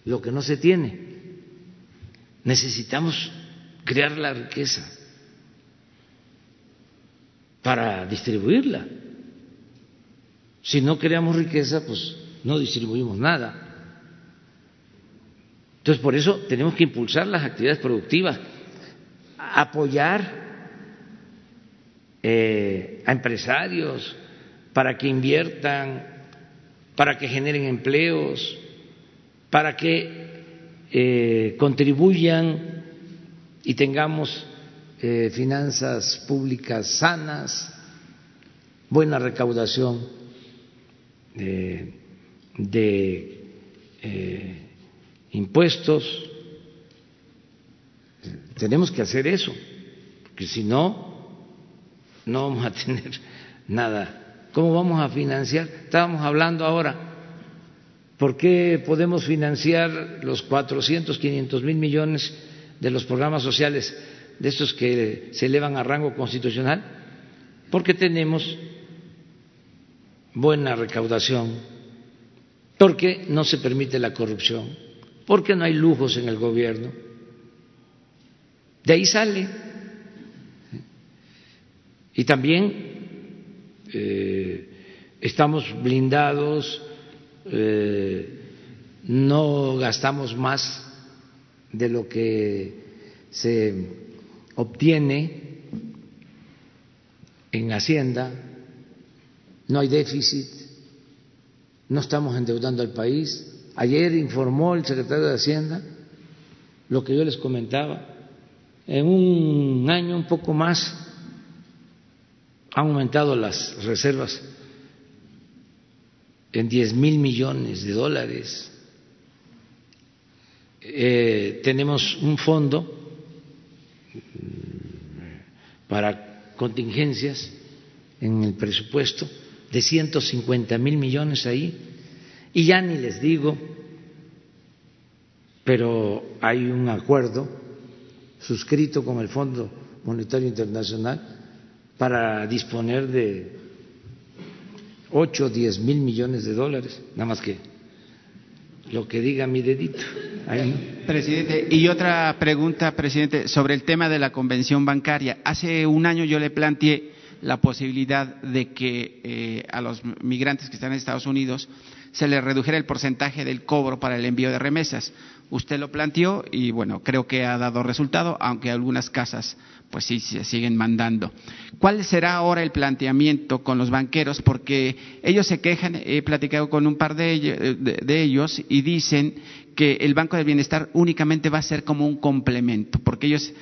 lo que no se tiene. Necesitamos crear la riqueza para distribuirla. Si no creamos riqueza, pues no distribuimos nada. Entonces, por eso tenemos que impulsar las actividades productivas, apoyar eh, a empresarios para que inviertan, para que generen empleos, para que eh, contribuyan y tengamos eh, finanzas públicas sanas, buena recaudación de, eh, impuestos. Tenemos que hacer eso, porque si no, no vamos a tener nada. ¿Cómo vamos a financiar? Estábamos hablando ahora ¿Por qué podemos financiar los 400, 500 mil millones de los programas sociales, de estos que se elevan a rango constitucional? Porque tenemos buena recaudación, porque no se permite la corrupción, porque no hay lujos en el gobierno. De ahí sale. Y también eh, estamos blindados eh, no gastamos más de lo que se obtiene en Hacienda, no hay déficit, no estamos endeudando al país. Ayer informó el secretario de Hacienda lo que yo les comentaba, en un año un poco más han aumentado las reservas en diez mil millones de dólares. Eh, tenemos un fondo para contingencias en el presupuesto de 150 mil millones ahí, y ya ni les digo, pero hay un acuerdo suscrito con el Fondo Monetario Internacional para disponer de 8 o 10 mil millones de dólares, nada más que lo que diga mi dedito. Presidente, y otra pregunta, presidente, sobre el tema de la convención bancaria. Hace un año yo le planteé la posibilidad de que eh, a los migrantes que están en Estados Unidos se les redujera el porcentaje del cobro para el envío de remesas. Usted lo planteó y bueno, creo que ha dado resultado, aunque algunas casas pues sí se siguen mandando. ¿Cuál será ahora el planteamiento con los banqueros? Porque ellos se quejan, he platicado con un par de ellos, y dicen que el Banco del Bienestar únicamente va a ser como un complemento, porque ellos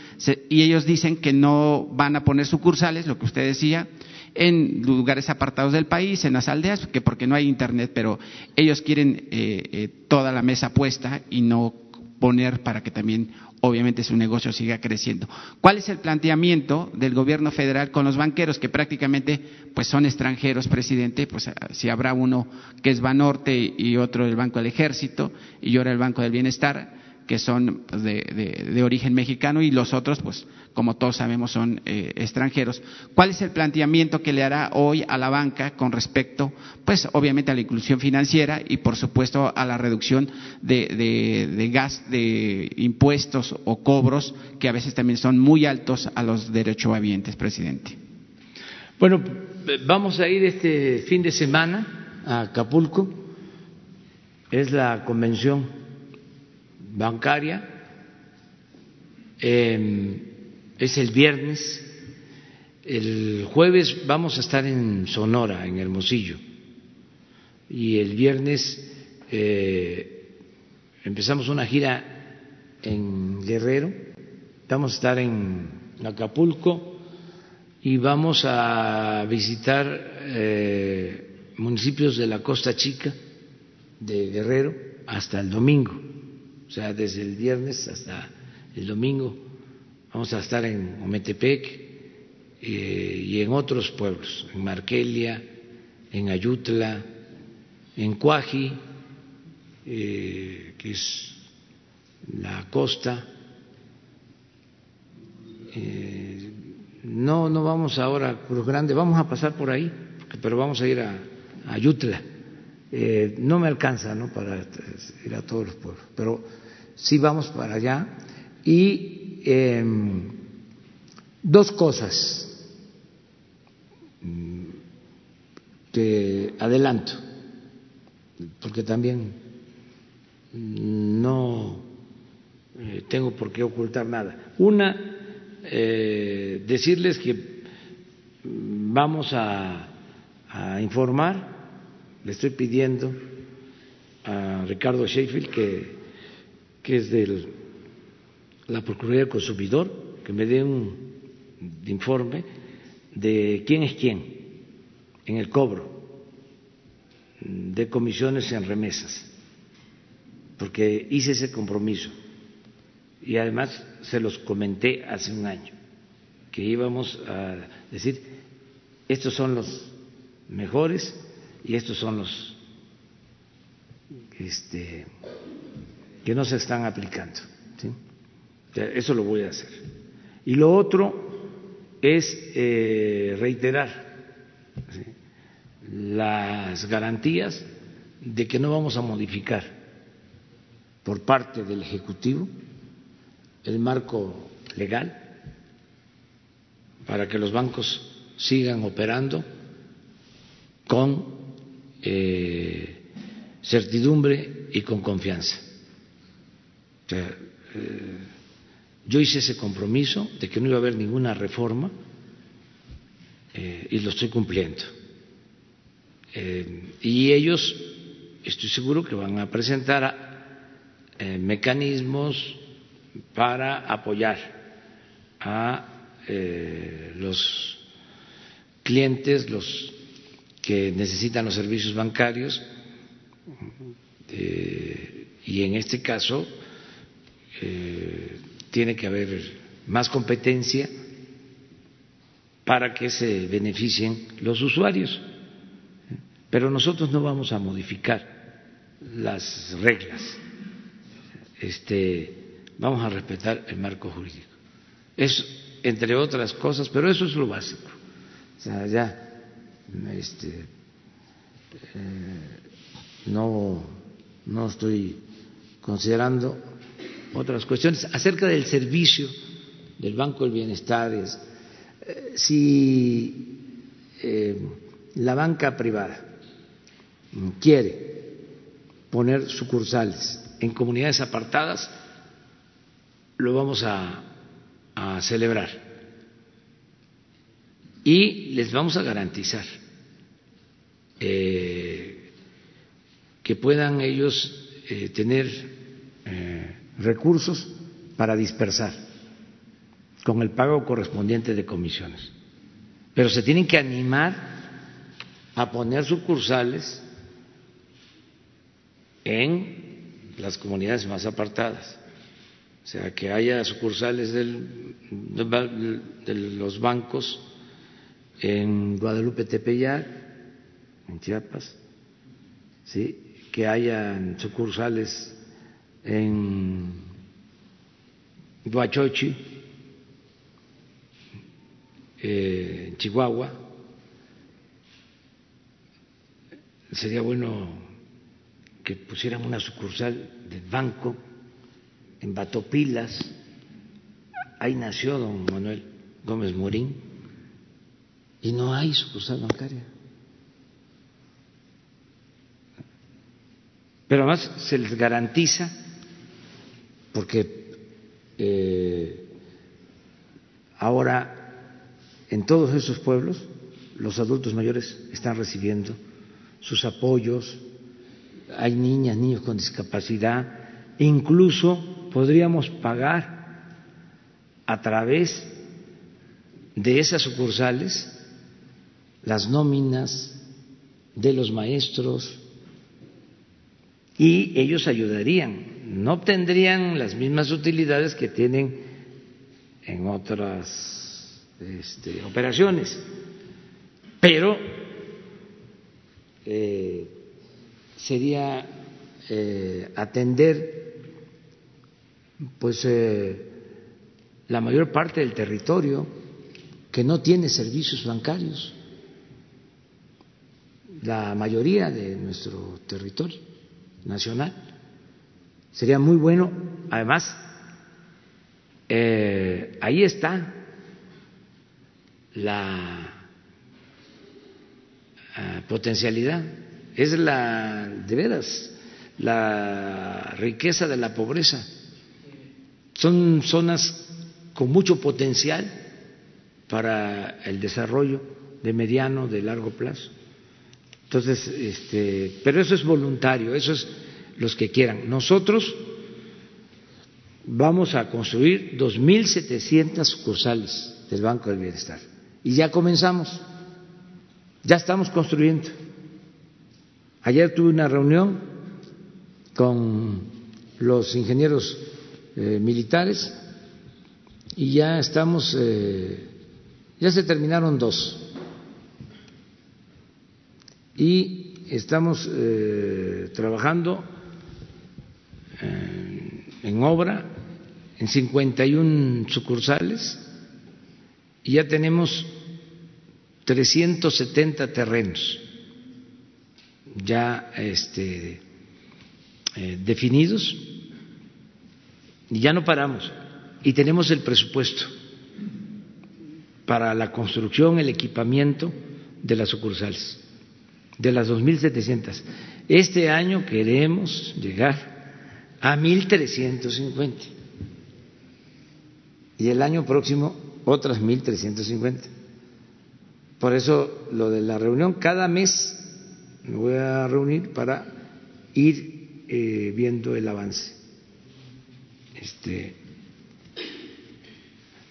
y ellos dicen que no van a poner sucursales, lo que usted decía, en lugares apartados del país, en las aldeas, que porque no hay internet, pero ellos quieren eh, eh, toda la mesa puesta y no poner para que también obviamente su negocio siga creciendo. ¿Cuál es el planteamiento del gobierno federal con los banqueros que prácticamente pues son extranjeros, presidente? Pues ah, si habrá uno que es Banorte y otro el Banco del Ejército y ahora el Banco del Bienestar que son pues, de, origen mexicano y los otros, pues como todos sabemos, son eh, extranjeros. ¿Cuál es el planteamiento que le hará hoy a la banca con respecto, pues obviamente a la inclusión financiera y por supuesto a la reducción de, de gas, de impuestos o cobros que a veces también son muy altos a los derechohabientes, presidente? Bueno, vamos a ir este fin de semana a Acapulco. Es la convención bancaria. Em, es el viernes. El jueves vamos a estar en Sonora, en Hermosillo. Y el viernes eh, empezamos una gira en Guerrero. Vamos a estar en Acapulco y vamos a visitar eh, municipios de la Costa Chica de Guerrero hasta el domingo o sea, desde el viernes hasta el domingo vamos a estar en Ometepec eh, y en otros pueblos, en Marquelia, en Ayutla, en Cuaji, eh, que es la costa. Eh, no, no vamos ahora a Cruz Grande, vamos a pasar por ahí, pero vamos a ir a, Ayutla. no me alcanza ¿no? para ir a todos los pueblos, pero sí vamos para allá. Y em, dos cosas que adelanto, porque también no eh, tengo por qué ocultar nada. Una, eh, decirles que vamos a, a informar, le estoy pidiendo a Ricardo Sheffield que que es de la Procuraduría del Consumidor, que me dé un informe de quién es quién en el cobro de comisiones en remesas, porque hice ese compromiso y además se los comenté hace un año, que íbamos a decir, estos son los mejores y estos son los este, que no se están aplicando. Eso lo voy a hacer. Y lo otro es eh, reiterar las garantías de que no vamos a modificar por parte del Ejecutivo el marco legal para que los bancos sigan operando con eh, certidumbre y con confianza. Eh, yo hice ese compromiso de que no iba a haber ninguna reforma eh, y lo estoy cumpliendo. Eh, y ellos, estoy seguro que van a presentar mecanismos para apoyar a los clientes, los que necesitan los servicios bancarios, y en este caso eh, tiene que haber más competencia para que se beneficien los usuarios. Pero nosotros no vamos a modificar las reglas. Este, vamos a respetar el marco jurídico. Es entre otras cosas, pero eso es lo básico. O sea, ya este, eh, no, no estoy considerando otras cuestiones. Acerca del servicio del Banco del Bienestar, es, eh, si eh, la banca privada quiere poner sucursales en comunidades apartadas, lo vamos a, celebrar y les vamos a garantizar eh, que puedan ellos tener recursos para dispersar con el pago correspondiente de comisiones. pero se tienen que animar a poner sucursales en las comunidades más apartadas. O sea, que haya sucursales del, de los bancos en Guadalupe Tepeyac, en Chiapas, ¿sí? que haya sucursales en Huachochi, eh, en Chihuahua. Sería bueno que pusieran una sucursal del banco en Batopilas. Ahí nació don Manuel Gómez Morín y no hay sucursal bancaria. Pero además se les garantiza, porque eh, ahora en todos esos pueblos los adultos mayores están recibiendo sus apoyos, hay niñas, niños con discapacidad, incluso podríamos pagar a través de esas sucursales las nóminas de los maestros, y ellos ayudarían. No obtendrían las mismas utilidades que tienen en otras este, operaciones, pero eh, sería eh, atender pues eh, la mayor parte del territorio que no tiene servicios bancarios, la mayoría de nuestro territorio nacional. Sería muy bueno, además, eh, ahí está la eh, potencialidad, es la, de veras, la riqueza de la pobreza. Son zonas con mucho potencial para el desarrollo de mediano, de largo plazo. Entonces, este, pero eso es voluntario, eso es los que quieran. Nosotros vamos a construir 2.700 sucursales del Banco del Bienestar y ya comenzamos, ya estamos construyendo. Ayer tuve una reunión con los ingenieros eh, militares y ya estamos, eh, ya se terminaron dos y estamos eh, trabajando en obra en 51 sucursales y ya tenemos 370 terrenos ya este, eh, definidos y ya no paramos y tenemos el presupuesto para la construcción, el equipamiento de las sucursales de las 2.700. Este año queremos llegar a 1.350 y el año próximo otras 1.350. Por eso lo de la reunión, cada mes me voy a reunir para ir eh, viendo el avance. Este,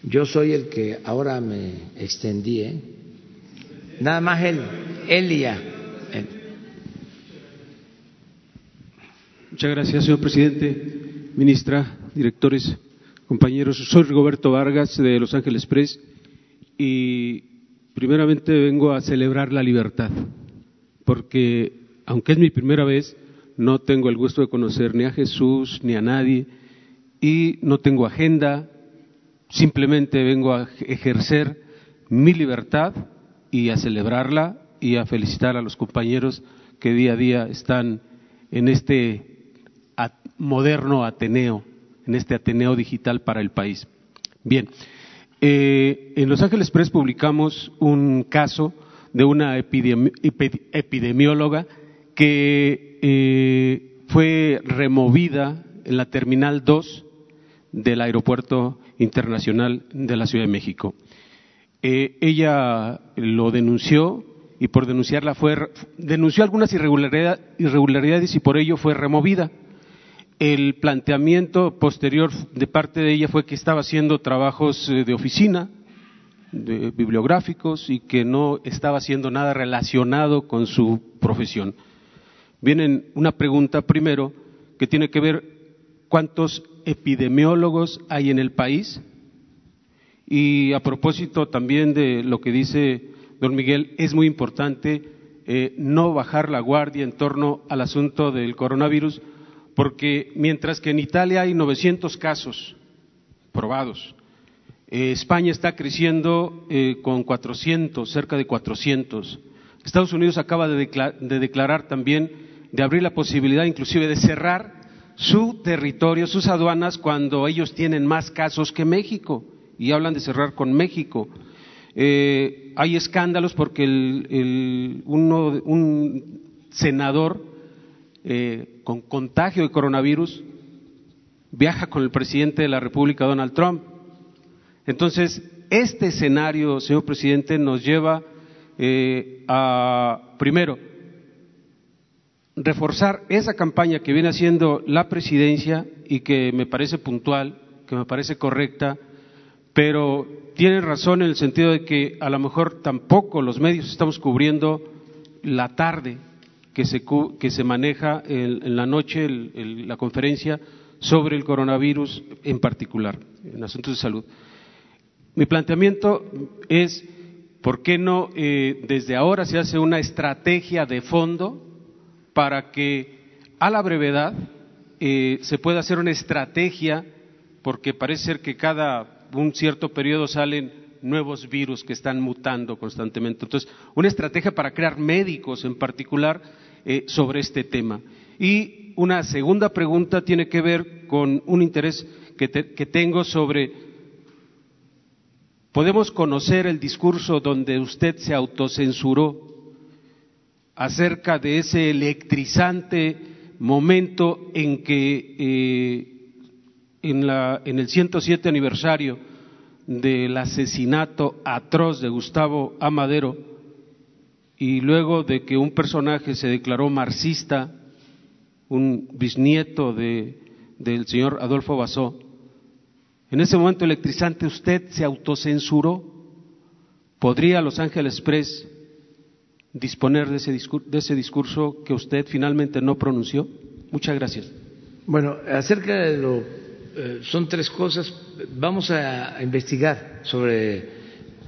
yo soy el que ahora me extendí, ¿eh? nada más él, él. Muchas gracias, señor presidente, ministra, directores, compañeros. Soy Rigoberto Vargas de Los Ángeles Press y primeramente vengo a celebrar la libertad, porque aunque es mi primera vez, no tengo el gusto de conocer ni a Jesús ni a nadie y no tengo agenda, simplemente vengo a ejercer mi libertad y a celebrarla y a felicitar a los compañeros que día a día están en este moderno Ateneo, en este Ateneo digital para el país. Bien, eh, en Los Ángeles Press publicamos un caso de una epidemióloga que eh, fue removida en la Terminal 2 del Aeropuerto Internacional de la Ciudad de México. Eh, ella lo denunció y por denunciarla fue denunció algunas irregularidades y por ello fue removida el planteamiento posterior de parte de ella fue que estaba haciendo trabajos eh, de oficina bibliográficos y que no estaba haciendo nada relacionado con su profesión. Viene una pregunta primero que tiene que ver cuántos epidemiólogos hay en el país y a propósito también de lo que dice don Miguel, es muy importante eh, no bajar la guardia en torno al asunto del coronavirus, porque mientras que en Italia hay 900 casos probados, eh, España está creciendo eh, con 400, cerca de 400. Estados Unidos acaba de, declarar también de abrir la posibilidad inclusive de cerrar su territorio, sus aduanas, cuando ellos tienen más casos que México y hablan de cerrar con México. Eh, hay escándalos porque un senador con contagio de coronavirus viaja con el presidente de la República, Donald Trump. Entonces, este escenario, señor presidente, nos lleva eh, a, primero, reforzar esa campaña que viene haciendo la presidencia y que me parece puntual, que me parece correcta, pero tiene razón en el sentido de que a lo mejor tampoco los medios estamos cubriendo la tarde que se, que se maneja en, la noche la conferencia sobre el coronavirus en particular, en asuntos de salud. Mi planteamiento es, ¿por qué no eh, desde ahora se hace una estrategia de fondo para que a la brevedad eh, se pueda hacer una estrategia, porque parece ser que cada un cierto periodo salen nuevos virus que están mutando constantemente. Entonces, una estrategia para crear médicos en particular eh, sobre este tema. Y una segunda pregunta tiene que ver con un interés que tengo sobre Podemos conocer el discurso donde usted se autocensuró acerca de ese electrizante momento en que eh, en, la, en el 107 aniversario del asesinato atroz de Gustavo Amadero y luego de que un personaje se declaró marxista, un bisnieto de, del señor Adolfo Basó, en ese momento electrizante usted se autocensuró. ¿Podría Los Ángeles Express disponer de ese, de ese discurso que usted finalmente no pronunció? Muchas gracias. Bueno, acerca de lo... Eh, son tres cosas. Vamos a investigar sobre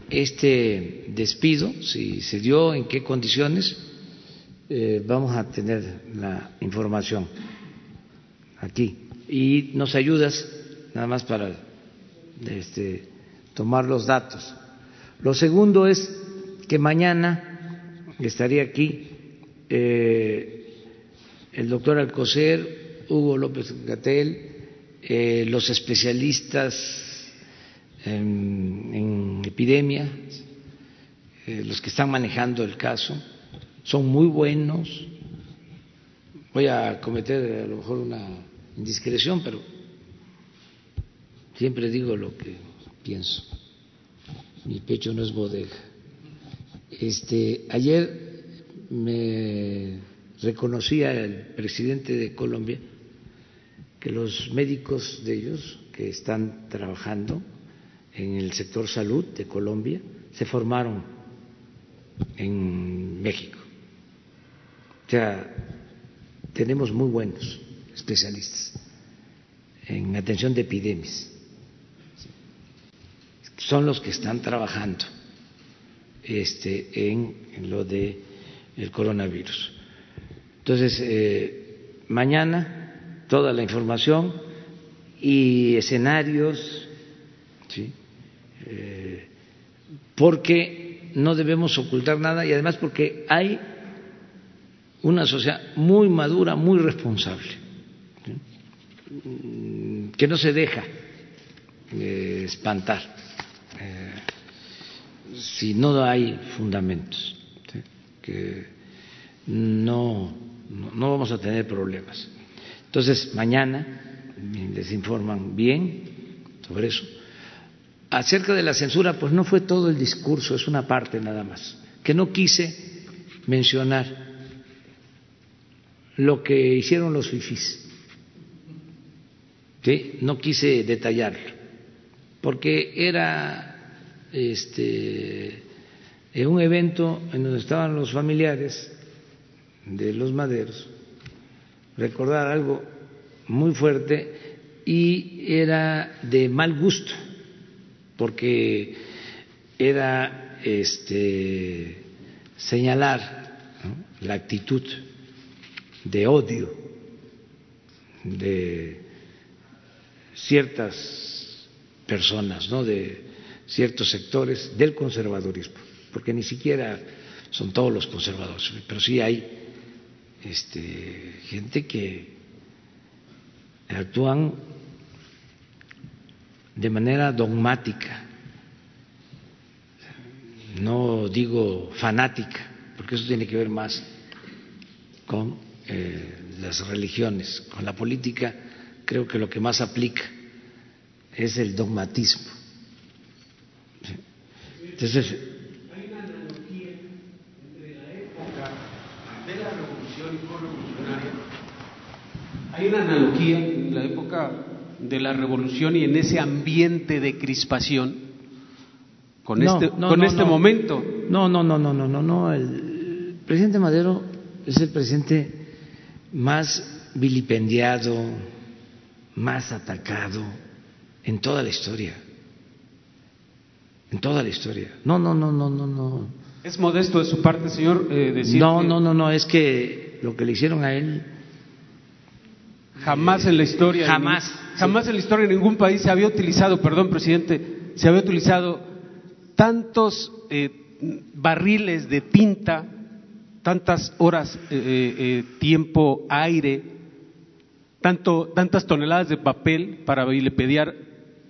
este despido, si se dio, en qué condiciones. Eh, vamos a tener la información aquí. Y nos ayudas nada más para este, tomar los datos. Lo segundo es que mañana estaría aquí eh, el doctor Alcocer, Hugo López Gatel, eh, los especialistas en, epidemia, eh, los que están manejando el caso, son muy buenos. Voy a cometer a lo mejor una indiscreción, pero Siempre digo lo que pienso. Mi pecho no es bodega. Este, ayer me reconocía el presidente de Colombia que los médicos de ellos que están trabajando en el sector salud de Colombia se formaron en México. O sea, tenemos muy buenos especialistas en atención de epidemias son los que están trabajando este, en, lo de coronavirus. Entonces, eh, mañana toda la información y escenarios, ¿sí? Eh, porque no debemos ocultar nada y además porque hay una sociedad muy madura, muy responsable, que no se deja eh, espantar eh, si no hay fundamentos, que no, no vamos a tener problemas. Entonces, mañana les informan bien sobre eso. Acerca de la censura, pues no fue todo el discurso, es una parte nada más, que no quise mencionar lo que hicieron los fifís. ¿Sí? No quise detallarlo, porque era este, en un evento en donde estaban los familiares de los maderos, recordar algo muy fuerte y era de mal gusto, porque era este, señalar la actitud de odio de ciertas personas, ¿no? de ciertos sectores del conservadurismo, porque ni siquiera son todos los conservadores, pero sí hay este, gente que actúan de manera dogmática, no digo fanática, porque eso tiene que ver más con eh, las religiones, con la política, creo que lo que más aplica es el dogmatismo. Entonces, hay una analogía entre la época de la revolución y revolucionaria. Hay una analogía en la época de la revolución y en ese ambiente de crispación con No, este, no, con no, este no. momento. No, no, no, no, no, no, no. El presidente Madero es el presidente más vilipendiado, más atacado en toda la historia. En toda la historia. No, no, no, no, no, no. Es modesto de su parte, señor, eh, decir No, que no, no, no, es que lo que le hicieron a él jamás en la historia, Jamás. jamás en la historia de ningún país se había utilizado, perdón, presidente, se había utilizado tantos eh, barriles de tinta, tantas horas, eh, eh, eh, tiempo, aire, tanto, tantas toneladas de papel para vilipendiar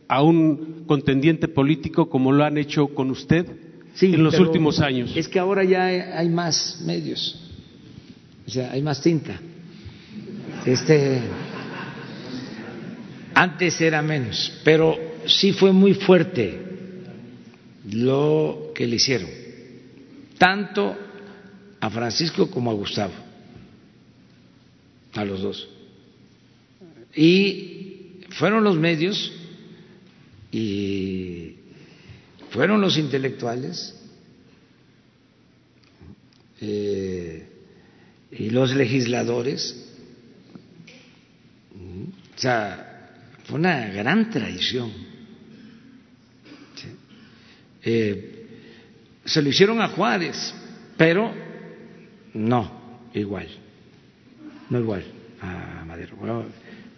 a un contendiente político como lo han hecho con usted Sí, en los últimos años. Es que ahora ya hay, hay más medios, o sea, hay más tinta. Este, antes era menos, pero sí fue muy fuerte lo que le hicieron, tanto a Francisco como a Gustavo, a los dos. Y fueron los medios y fueron los intelectuales eh, y los legisladores. O sea, fue una gran traición. Eh, se lo hicieron a Juárez, pero no igual, no igual a Madero.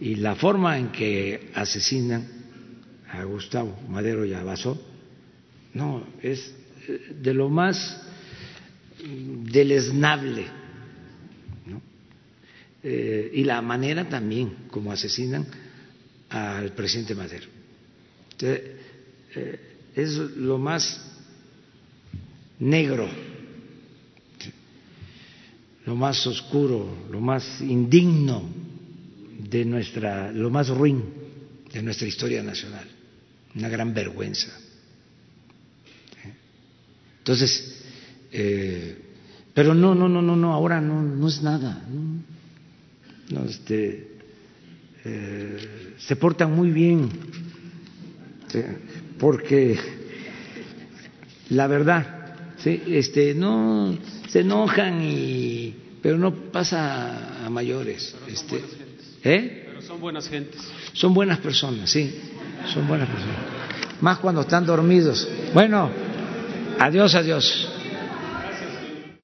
Y la forma en que asesinan a Gustavo Madero y a Basó, no, es eh, de lo más deleznable. ¿no? Eh, y la manera también como asesinan al presidente Madero. Eh, es lo más negro, lo más oscuro, lo más indigno de nuestra, lo más ruin de nuestra historia nacional, una gran vergüenza. Entonces, eh, pero no, no, no, no, no, ahora no, no es nada. No este, eh, se portan muy bien, ¿sí? porque la verdad, ¿sí? este, no se enojan y, pero no pasa a mayores. Este, ¿eh? Pero son buenas gentes. Son buenas personas, sí, son buenas personas. Más cuando están dormidos. Bueno, adiós, adiós.